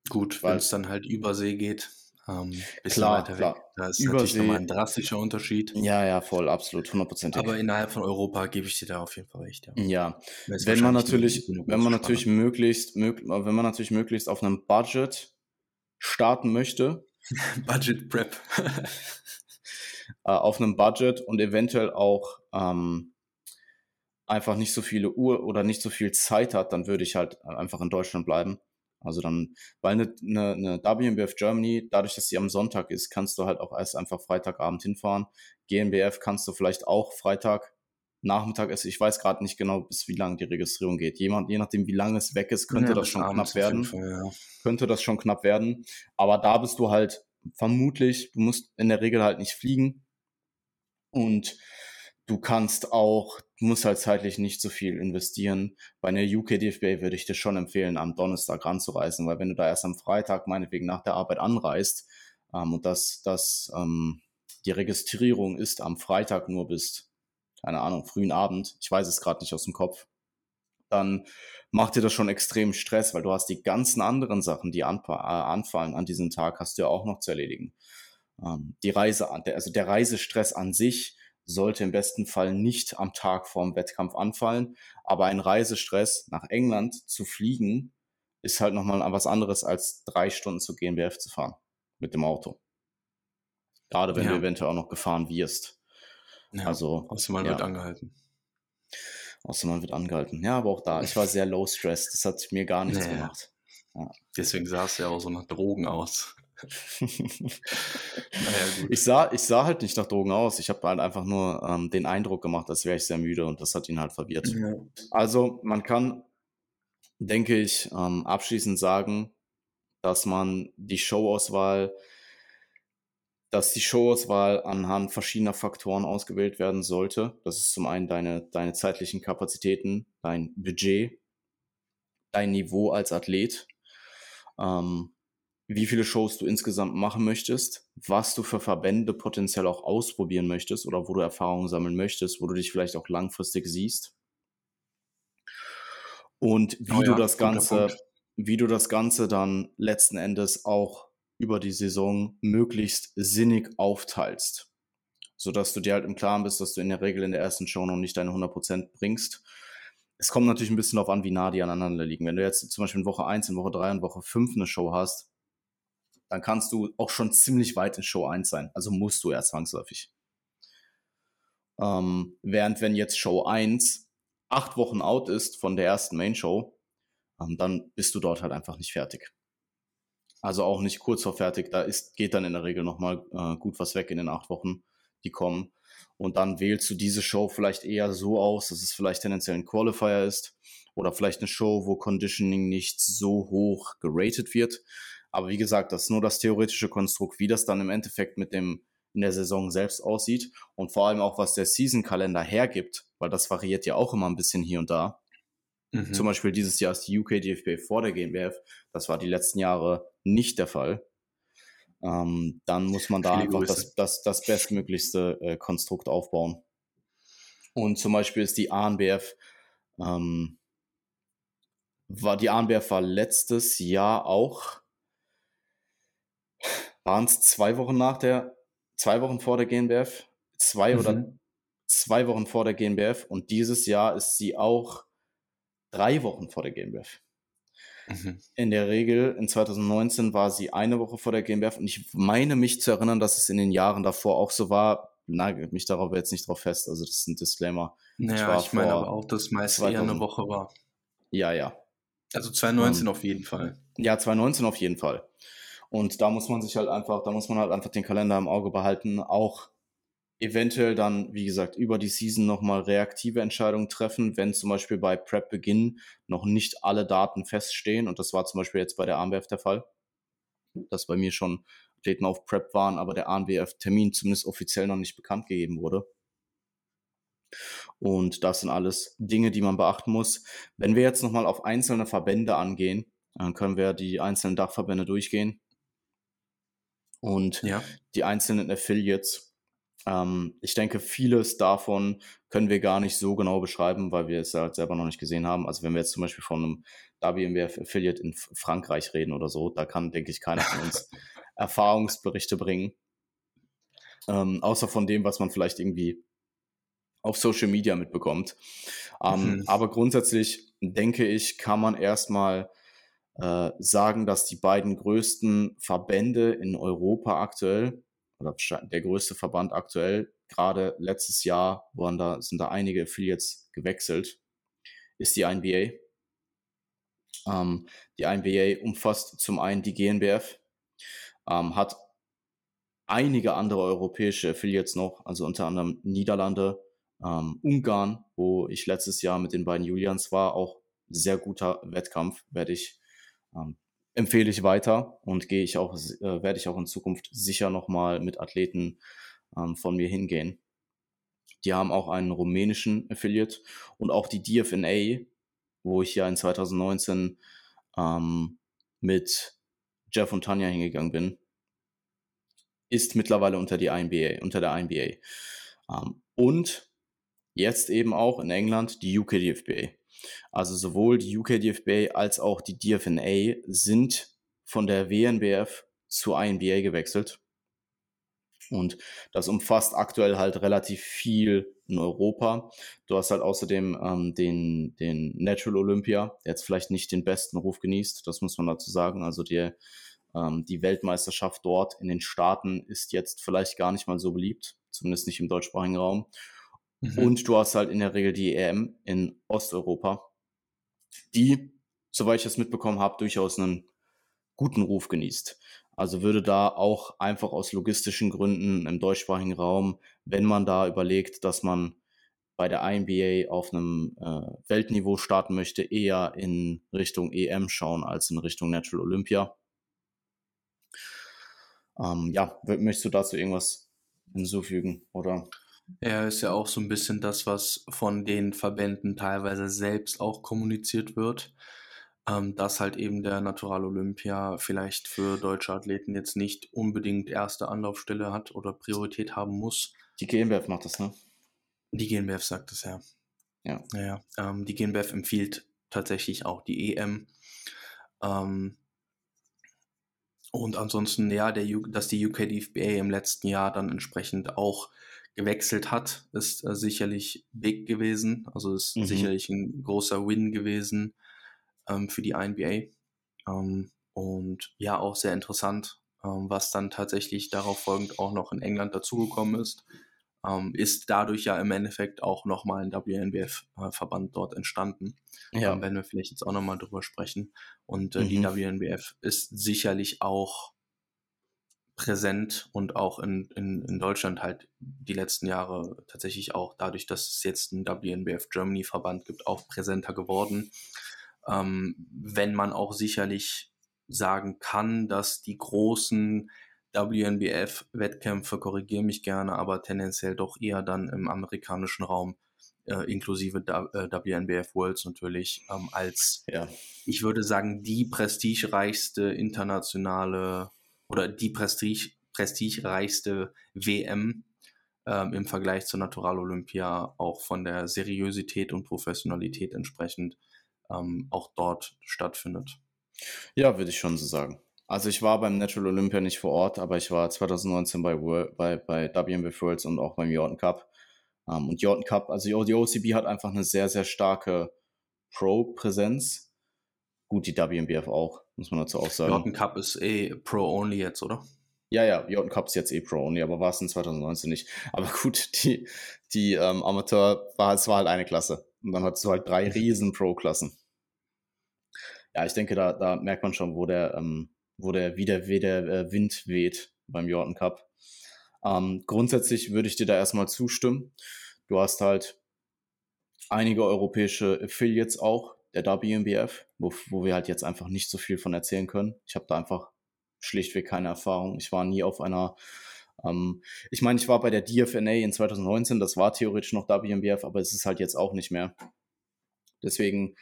gut, wenn es dann halt über See geht, ähm, bisschen klar, weiter klar. weg. Da ist Übersee, natürlich nochmal ein drastischer Unterschied. Ja, ja, voll, absolut, hundertprozentig. Aber innerhalb von Europa gebe ich dir da auf jeden Fall recht. Ja, ja. wenn man natürlich, wenn man natürlich möglichst, mög wenn man natürlich möglichst auf einem Budget starten möchte. Budget Prep. Äh, auf einem Budget und eventuell auch ähm, einfach nicht so viele Uhr oder nicht so viel Zeit hat, dann würde ich halt einfach in Deutschland bleiben. Also dann, weil eine, eine, eine WMBF Germany, dadurch, dass sie am Sonntag ist, kannst du halt auch erst einfach Freitagabend hinfahren. GmbF kannst du vielleicht auch Freitag Nachmittag ist. Ich weiß gerade nicht genau, bis wie lange die Registrierung geht. Jemand, je nachdem, wie lange es weg ist, könnte ja, das schon knapp werden. Fall, ja. Könnte das schon knapp werden. Aber da bist du halt vermutlich, du musst in der Regel halt nicht fliegen. Und du kannst auch, du musst halt zeitlich nicht so viel investieren. Bei einer UK DFB würde ich dir schon empfehlen, am Donnerstag ranzureisen, weil wenn du da erst am Freitag meinetwegen nach der Arbeit anreist ähm, und das, das ähm, die Registrierung ist am Freitag nur bis keine Ahnung, frühen Abend, ich weiß es gerade nicht aus dem Kopf, dann macht dir das schon extrem Stress, weil du hast die ganzen anderen Sachen, die an, äh, anfallen an diesem Tag, hast du ja auch noch zu erledigen. Ähm, die Reise, also der Reisestress an sich sollte im besten Fall nicht am Tag vorm Wettkampf anfallen, aber ein Reisestress nach England zu fliegen ist halt nochmal was anderes als drei Stunden zu GmbF zu fahren mit dem Auto. Gerade wenn ja. du eventuell auch noch gefahren wirst. Ja, also, außer man ja. wird angehalten. Außer man wird angehalten. Ja, aber auch da, ich war sehr low stress. Das hat mir gar nichts naja. gemacht. Ja. Deswegen sah es ja auch so nach Drogen aus. naja, ich, sah, ich sah halt nicht nach Drogen aus. Ich habe halt einfach nur ähm, den Eindruck gemacht, als wäre ich sehr müde und das hat ihn halt verwirrt. Ja. Also man kann, denke ich, ähm, abschließend sagen, dass man die Showauswahl dass die Showauswahl anhand verschiedener Faktoren ausgewählt werden sollte. Das ist zum einen deine, deine zeitlichen Kapazitäten, dein Budget, dein Niveau als Athlet, ähm, wie viele Shows du insgesamt machen möchtest, was du für Verbände potenziell auch ausprobieren möchtest oder wo du Erfahrungen sammeln möchtest, wo du dich vielleicht auch langfristig siehst. Und wie oh ja, du das Ganze, wie du das Ganze dann letzten Endes auch über die Saison möglichst sinnig aufteilst, sodass du dir halt im Klaren bist, dass du in der Regel in der ersten Show noch nicht deine 100% bringst. Es kommt natürlich ein bisschen darauf an, wie nah die aneinander liegen. Wenn du jetzt zum Beispiel in Woche 1, in Woche 3 und Woche 5 eine Show hast, dann kannst du auch schon ziemlich weit in Show 1 sein. Also musst du ja zwangsläufig. Ähm, während wenn jetzt Show 1 acht Wochen out ist von der ersten Main Show, ähm, dann bist du dort halt einfach nicht fertig. Also auch nicht kurz vor fertig. Da ist, geht dann in der Regel nochmal äh, gut was weg in den acht Wochen, die kommen. Und dann wählst du diese Show vielleicht eher so aus, dass es vielleicht tendenziell ein Qualifier ist oder vielleicht eine Show, wo Conditioning nicht so hoch geratet wird. Aber wie gesagt, das ist nur das theoretische Konstrukt, wie das dann im Endeffekt mit dem in der Saison selbst aussieht und vor allem auch, was der Season-Kalender hergibt, weil das variiert ja auch immer ein bisschen hier und da. Mhm. Zum Beispiel dieses Jahr ist die UK DFB vor der GmbF. Das war die letzten Jahre nicht der Fall. Ähm, dann muss man da einfach das, das, das bestmöglichste äh, Konstrukt aufbauen. Und zum Beispiel ist die ANBF, ähm, war die ANBF war letztes Jahr auch, waren es zwei Wochen nach der, zwei Wochen vor der GNBF, zwei mhm. oder zwei Wochen vor der GNBF und dieses Jahr ist sie auch drei Wochen vor der GmbF. Mhm. In der Regel, in 2019 war sie eine Woche vor der GmbF und ich meine mich zu erinnern, dass es in den Jahren davor auch so war. Nagelt mich darauf jetzt nicht drauf fest, also das ist ein Disclaimer. Naja, ich, ich meine aber auch, dass meist 2000, eher eine Woche war. Ja, ja. Also 2019 um, ähm, auf jeden Fall. Ja, 2019 auf jeden Fall. Und da muss man sich halt einfach, da muss man halt einfach den Kalender im Auge behalten, auch eventuell dann, wie gesagt, über die Season nochmal reaktive Entscheidungen treffen, wenn zum Beispiel bei Prep-Beginn noch nicht alle Daten feststehen. Und das war zum Beispiel jetzt bei der ANWF der Fall, dass bei mir schon Athleten auf Prep waren, aber der ANWF-Termin zumindest offiziell noch nicht bekannt gegeben wurde. Und das sind alles Dinge, die man beachten muss. Wenn wir jetzt nochmal auf einzelne Verbände angehen, dann können wir die einzelnen Dachverbände durchgehen und ja. die einzelnen Affiliates ähm, ich denke, vieles davon können wir gar nicht so genau beschreiben, weil wir es halt selber noch nicht gesehen haben. Also wenn wir jetzt zum Beispiel von einem WMWF Affiliate in Frankreich reden oder so, da kann, denke ich, keiner von uns Erfahrungsberichte bringen. Ähm, außer von dem, was man vielleicht irgendwie auf Social Media mitbekommt. Ähm, mhm. Aber grundsätzlich denke ich, kann man erstmal äh, sagen, dass die beiden größten Verbände in Europa aktuell, oder der größte Verband aktuell. Gerade letztes Jahr waren da, sind da einige Affiliates gewechselt, ist die INBA. Ähm, die INBA umfasst zum einen die GNBF, ähm, hat einige andere europäische Affiliates noch, also unter anderem Niederlande, ähm, Ungarn, wo ich letztes Jahr mit den beiden Julians war, auch sehr guter Wettkampf, werde ich ähm, empfehle ich weiter und gehe ich auch, äh, werde ich auch in Zukunft sicher nochmal mit Athleten ähm, von mir hingehen. Die haben auch einen rumänischen Affiliate und auch die DFNA, wo ich ja in 2019 ähm, mit Jeff und Tanja hingegangen bin, ist mittlerweile unter die INBA, unter der INBA. Ähm, und jetzt eben auch in England die UK DFBA. Also sowohl die UK DFBA als auch die DFNA sind von der WNBF zur INBA gewechselt. Und das umfasst aktuell halt relativ viel in Europa. Du hast halt außerdem ähm, den, den Natural Olympia, der jetzt vielleicht nicht den besten Ruf genießt, das muss man dazu sagen. Also die, ähm, die Weltmeisterschaft dort in den Staaten ist jetzt vielleicht gar nicht mal so beliebt, zumindest nicht im deutschsprachigen Raum. Mhm. Und du hast halt in der Regel die EM in Osteuropa, die, soweit ich das mitbekommen habe, durchaus einen guten Ruf genießt. Also würde da auch einfach aus logistischen Gründen im deutschsprachigen Raum, wenn man da überlegt, dass man bei der INBA auf einem äh, Weltniveau starten möchte, eher in Richtung EM schauen als in Richtung Natural Olympia. Ähm, ja, möchtest du dazu irgendwas hinzufügen, oder? Ja, ist ja auch so ein bisschen das, was von den Verbänden teilweise selbst auch kommuniziert wird, ähm, dass halt eben der Natural Olympia vielleicht für deutsche Athleten jetzt nicht unbedingt erste Anlaufstelle hat oder Priorität haben muss. Die GmbF macht das, ne? Die GmbF sagt das, ja. Ja. Ja, ähm, die GmbF empfiehlt tatsächlich auch die EM. Ähm, und ansonsten, ja, der, dass die UK DFBA im letzten Jahr dann entsprechend auch gewechselt hat, ist äh, sicherlich big gewesen. Also ist mhm. sicherlich ein großer Win gewesen ähm, für die INBA. Ähm, und ja, auch sehr interessant, ähm, was dann tatsächlich darauf folgend auch noch in England dazugekommen ist. ähm, ist dadurch ja im Endeffekt auch nochmal ein WNBF-Verband äh, dort entstanden. Ja. Ähm, werden wir vielleicht jetzt auch nochmal drüber sprechen. Und äh, mhm. die WNBF ist sicherlich auch präsent und auch in, in, in Deutschland halt die letzten Jahre tatsächlich auch dadurch, dass es jetzt einen WNBF Germany Verband gibt, auch präsenter geworden. Ähm, wenn man auch sicherlich sagen kann, dass die großen WNBF-Wettkämpfe, korrigiere mich gerne, aber tendenziell doch eher dann im amerikanischen Raum, äh, inklusive äh, WNBF Worlds natürlich, ähm, als, ja. ich würde sagen, die prestigereichste internationale oder die Prestige, prestigereichste WM ähm, im Vergleich zur Natural Olympia auch von der Seriosität und Professionalität entsprechend ähm, auch dort stattfindet. Ja, würde ich schon so sagen. Also ich war beim Natural Olympia nicht vor Ort, aber ich war 2019 bei, bei, bei WMBF Worlds und auch beim Jordan Cup. Um, ähm, und Jordan Cup, also die OCB hat einfach eine sehr, sehr starke Pro-Präsenz. Gut, die WMBF auch, muss man dazu auch sagen. Jordan Cup ist eh Pro-Only jetzt, oder? Ja, ja, Jordan Cup ist jetzt eh Pro-Only, aber war es in 2019 nicht. Aber gut, die, die ähm, Amateur, war, es war halt eine Klasse. Und dann hattest du halt drei riesen Pro-Klassen. Ja, ich denke, da, da merkt man schon, wo der, ähm, wo der, wie der, wie der äh, Wind weht beim Jordan Cup. Ähm, grundsätzlich würde ich dir da erstmal zustimmen. Du hast halt einige europäische Affiliates auch, der WMBF, wo, wo wir halt jetzt einfach nicht so viel von erzählen können. Ich habe da einfach schlichtweg keine Erfahrung. Ich war nie auf einer, ähm, ich meine, ich war bei der DFNA in 2019, das war theoretisch noch WMBF, aber es ist halt jetzt auch nicht mehr. Deswegen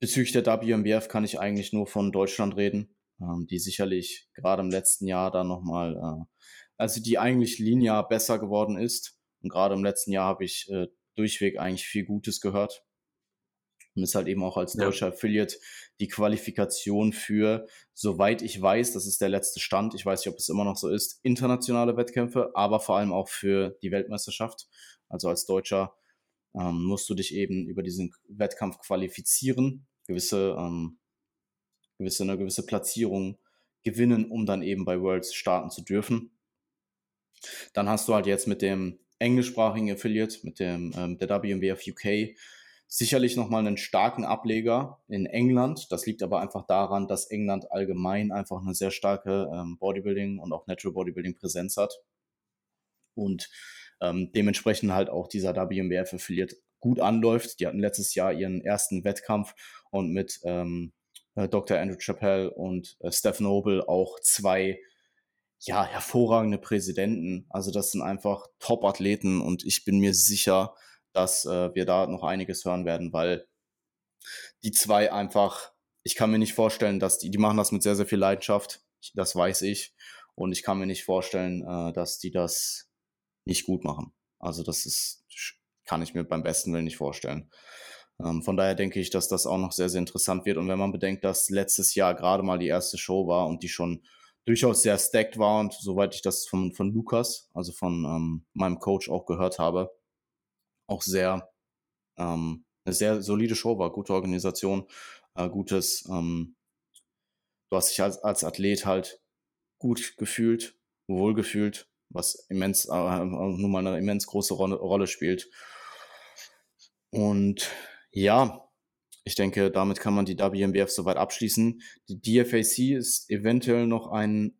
bezüglich der WMBF kann ich eigentlich nur von Deutschland reden ähm, die sicherlich gerade im letzten Jahr dann nochmal, äh, also die eigentlich linear besser geworden ist. Und gerade im letzten Jahr habe ich äh, durchweg eigentlich viel Gutes gehört. Und ist halt eben auch als deutscher ja. Affiliate die Qualifikation für, soweit ich weiß, das ist der letzte Stand, ich weiß nicht, ob es immer noch so ist, internationale Wettkämpfe, aber vor allem auch für die Weltmeisterschaft. Also als Deutscher ähm, musst du dich eben über diesen Wettkampf qualifizieren, gewisse ähm, gewisse, eine gewisse Platzierung gewinnen, um dann eben bei Worlds starten zu dürfen. Dann hast du halt jetzt mit dem englischsprachigen Affiliate, mit dem ähm, der WMBF UK, sicherlich nochmal einen starken Ableger in England. Das liegt aber einfach daran, dass England allgemein einfach eine sehr starke ähm, Bodybuilding und auch Natural Bodybuilding Präsenz hat. Und ähm, dementsprechend halt auch dieser WMBF Affiliate gut anläuft. Die hatten letztes Jahr ihren ersten Wettkampf und mit ähm, äh, Dr. Andrew Chappell und äh, Steph Noble auch zwei ja, hervorragende Präsidenten. Also das sind einfach Top-Athleten und ich bin mir sicher, dass äh, wir da noch einiges hören werden, weil die zwei einfach, ich kann mir nicht vorstellen, dass die, die machen das mit sehr, sehr viel Leidenschaft. Das weiß ich. Und ich kann mir nicht vorstellen, äh, dass die das nicht gut machen. Also das ist, kann ich mir beim besten Willen nicht vorstellen. Ähm, von daher denke ich, dass das auch noch sehr, sehr interessant wird. Und wenn man bedenkt, dass letztes Jahr gerade mal die erste Show war und die schon durchaus sehr stacked war und soweit ich das von, von Lukas, also von ähm, meinem Coach auch gehört habe, auch sehr, ähm, eine sehr solide Show war, gute Organisation, äh, gutes, ähm, du hast dich als, als Athlet halt gut gefühlt, wohl gefühlt, was immens, äh, nun mal eine immens große Rolle, Rolle spielt. Und ja, ich denke, damit kann man die WMBF soweit abschließen. Die DFAC ist eventuell noch ein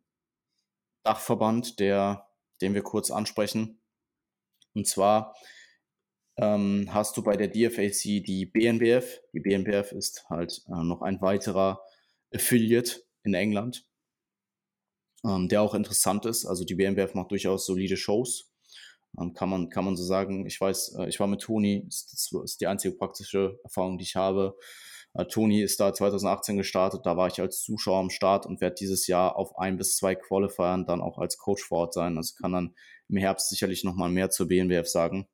Dachverband, der, den wir kurz ansprechen. Und zwar ähm, hast du bei der DFAC die BNBF. Die BNBF ist halt äh, noch ein weiterer Affiliate in England, ähm, der auch interessant ist. Also die BNBF macht durchaus solide Shows. Ähm, kann, man, kann man so sagen. Ich weiß, äh, ich war mit Toni, das ist die einzige praktische Erfahrung, die ich habe. Äh, Toni ist da 2018 gestartet, da war ich als Zuschauer am Start und werde dieses Jahr auf ein bis zwei Qualifiern dann auch als Coach vor Ort sein. Also kann dann im Herbst sicherlich nochmal mehr zur BNBF sagen.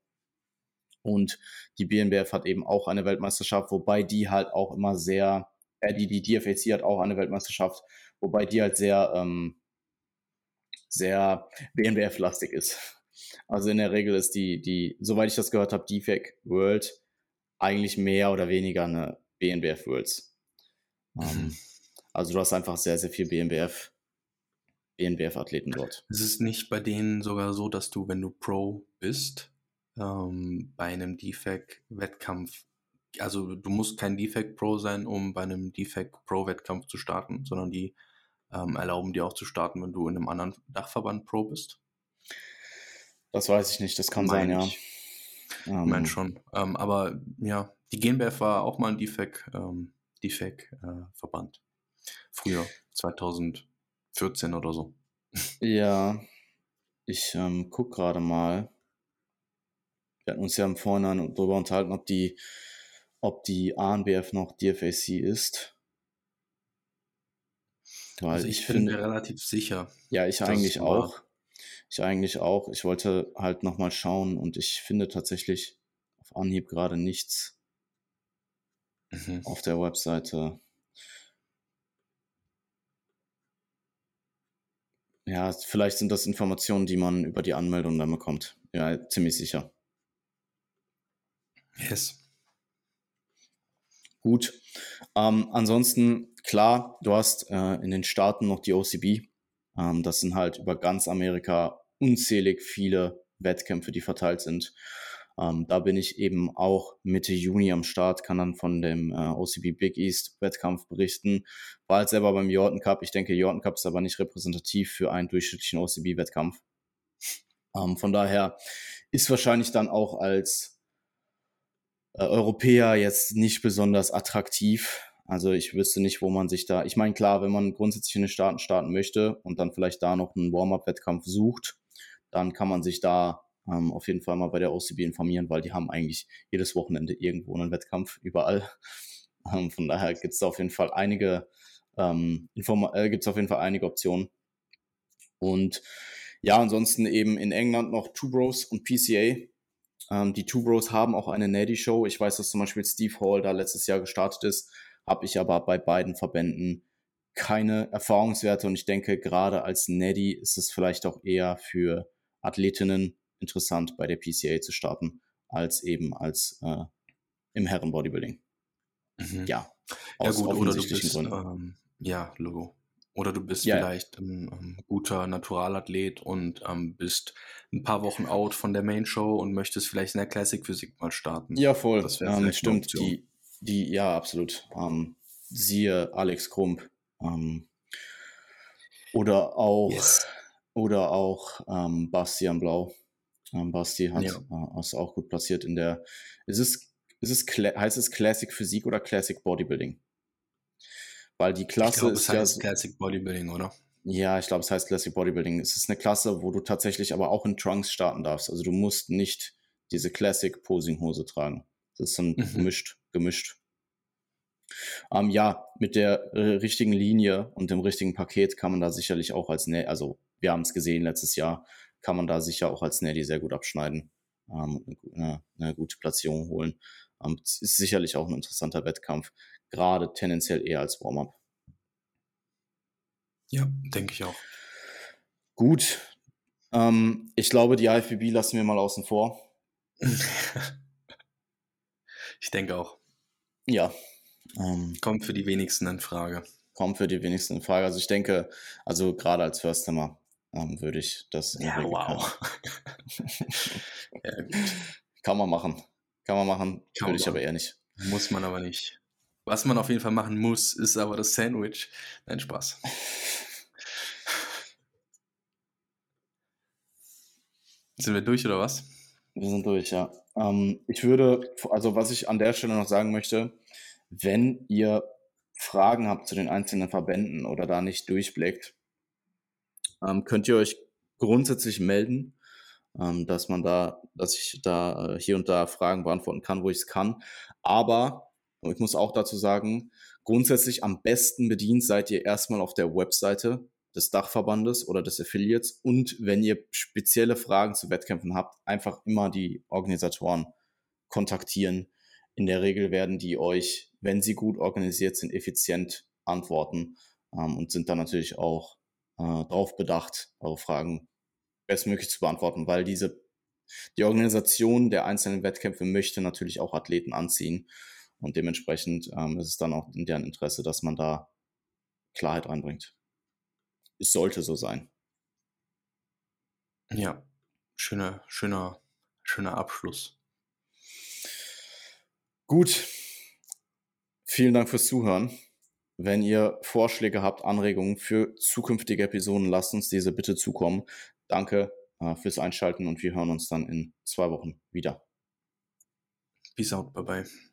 Und die BNBF hat eben auch eine Weltmeisterschaft, wobei die halt auch immer sehr, äh, die, die DFAC hat auch eine Weltmeisterschaft, wobei die halt sehr, ähm, sehr BNBF-lastig ist. Also in der Regel ist die, die, soweit ich das gehört habe, DFAC World eigentlich mehr oder weniger eine BNBF Worlds. Ähm, mhm. also du hast einfach sehr, sehr viel BNBF BNBF-Athleten dort. Es ist nicht bei denen sogar so, dass du, wenn du Pro bist, ähm, bei einem Defect-Wettkampf, also du musst kein Defect-Pro sein, um bei einem Defect-Pro-Wettkampf zu starten, sondern die ähm, erlauben dir auch zu starten, wenn du in einem anderen Dachverband Pro bist. Das weiß ich nicht, das kann mein sein, ich. ja. Ich meine ähm. schon. Ähm, aber ja, die GmbF war auch mal ein Defect, ähm, Defect-Verband. Äh, Früher, 2014 oder so. Ja, ich ähm, gucke gerade mal. Wir hatten uns ja im Vorhinein darüber unterhalten, ob die, ob die ANBF noch DFAC ist. Weil also ich, ich finde relativ sicher. Ja, ich eigentlich auch. Ich eigentlich auch. Ich wollte halt nochmal schauen und ich finde tatsächlich auf Anhieb gerade nichts mhm. auf der Webseite. Ja, vielleicht sind das Informationen, die man über die Anmeldung dann bekommt. Ja, ziemlich sicher. Yes. Gut. Ähm, ansonsten, klar, du hast äh, in den Staaten noch die OCB. Ähm, das sind halt über ganz Amerika unzählig viele Wettkämpfe, die verteilt sind. Ähm, da bin ich eben auch Mitte Juni am Start, kann dann von dem äh, OCB Big East Wettkampf berichten. War halt selber beim Jordan Cup. Ich denke, Jordan Cup ist aber nicht repräsentativ für einen durchschnittlichen OCB Wettkampf. Ähm, von daher ist wahrscheinlich dann auch als äh, Europäer jetzt nicht besonders attraktiv. Also ich wüsste nicht, wo man sich da. Ich meine, klar, wenn man grundsätzlich in den Staaten starten möchte und dann vielleicht da noch einen Warm-up-Wettkampf sucht, dann kann man sich da ähm, auf jeden Fall mal bei der OCB informieren, weil die haben eigentlich jedes Wochenende irgendwo einen Wettkampf, überall. Ähm, von daher gibt es auf jeden Fall einige, ähm, äh, gibt es auf jeden Fall einige Optionen. Und ja, ansonsten eben in England noch Two Bros und PCA. Ähm, die Two Bros haben auch eine Natty-Show. Ich weiß, dass zum Beispiel Steve Hall da letztes Jahr gestartet ist, habe ich aber bei beiden Verbänden keine Erfahrungswerte und ich denke, gerade als Neddy ist es vielleicht auch eher für Athletinnen interessant, bei der PCA zu starten, als eben als äh, im Herren-Bodybuilding. Mhm. Ja, aus ja, gut, offensichtlichen bist, Gründen. Ähm, ja, Logo. Oder du bist ja. vielleicht ein, ein, guter Naturalathlet und ähm, bist ein paar Wochen out von der Main Show und möchtest vielleicht in der Classic Physik mal starten. Ja, voll. Das wäre ähm, stimmt. Die, die, ja, absolut. Ähm, siehe Alex Krump. Ähm, oder auch, yes. oder auch ähm, Bastian Blau. Ähm, Basti hat ja. äh, ist auch gut platziert in der. Ist es, ist es heißt es Classic Physik oder Classic Bodybuilding? Weil die Klasse ich glaub, ist es heißt ja, Classic Bodybuilding, oder? Ja, ich glaube, es heißt Classic Bodybuilding. Es ist eine Klasse, wo du tatsächlich aber auch in Trunks starten darfst. Also du musst nicht diese Classic Posing Hose tragen. Das ist dann mhm. gemischt, gemischt. Ähm, ja, mit der äh, richtigen Linie und dem richtigen Paket kann man da sicherlich auch als, ne also wir haben es gesehen letztes Jahr, kann man da sicher auch als Nelly sehr gut abschneiden ähm, eine, eine, gute Platzierung holen. Ähm, ist sicherlich auch ein interessanter Wettkampf, gerade tendenziell eher als Warm-up. Ja, denke ich auch. Gut. Ähm, ich glaube, die IFBB lassen wir mal außen vor. ich denke auch. Ja. Ähm, kommt für die wenigsten in Frage. Kommt für die wenigsten in Frage. Also ich denke, also gerade als First-Timer ähm, würde ich das Ja, wow. ja, Kann man machen. Kann man machen, Kann würde ich aber eher nicht. Muss man aber nicht. Was man auf jeden Fall machen muss, ist aber das Sandwich. Nein, Spaß. Sind wir durch oder was? Wir sind durch, ja. Ähm, ich würde, also was ich an der Stelle noch sagen möchte, wenn ihr Fragen habt zu den einzelnen Verbänden oder da nicht durchblickt, ähm, könnt ihr euch grundsätzlich melden, ähm, dass man da, dass ich da äh, hier und da Fragen beantworten kann, wo ich es kann. Aber ich muss auch dazu sagen, grundsätzlich am besten bedient seid ihr erstmal auf der Webseite des Dachverbandes oder des Affiliates und wenn ihr spezielle Fragen zu Wettkämpfen habt, einfach immer die Organisatoren kontaktieren. In der Regel werden die euch, wenn sie gut organisiert sind, effizient antworten ähm, und sind dann natürlich auch äh, darauf bedacht, eure Fragen bestmöglich zu beantworten, weil diese die Organisation der einzelnen Wettkämpfe möchte natürlich auch Athleten anziehen und dementsprechend ähm, ist es dann auch in deren Interesse, dass man da Klarheit reinbringt. es sollte so sein. Ja, schöner, schöner, schöner Abschluss. Gut. Vielen Dank fürs Zuhören. Wenn ihr Vorschläge habt, Anregungen für zukünftige Episoden, lasst uns diese bitte zukommen. Danke äh, fürs Einschalten und wir hören uns dann in zwei Wochen wieder. Peace out, bye bye.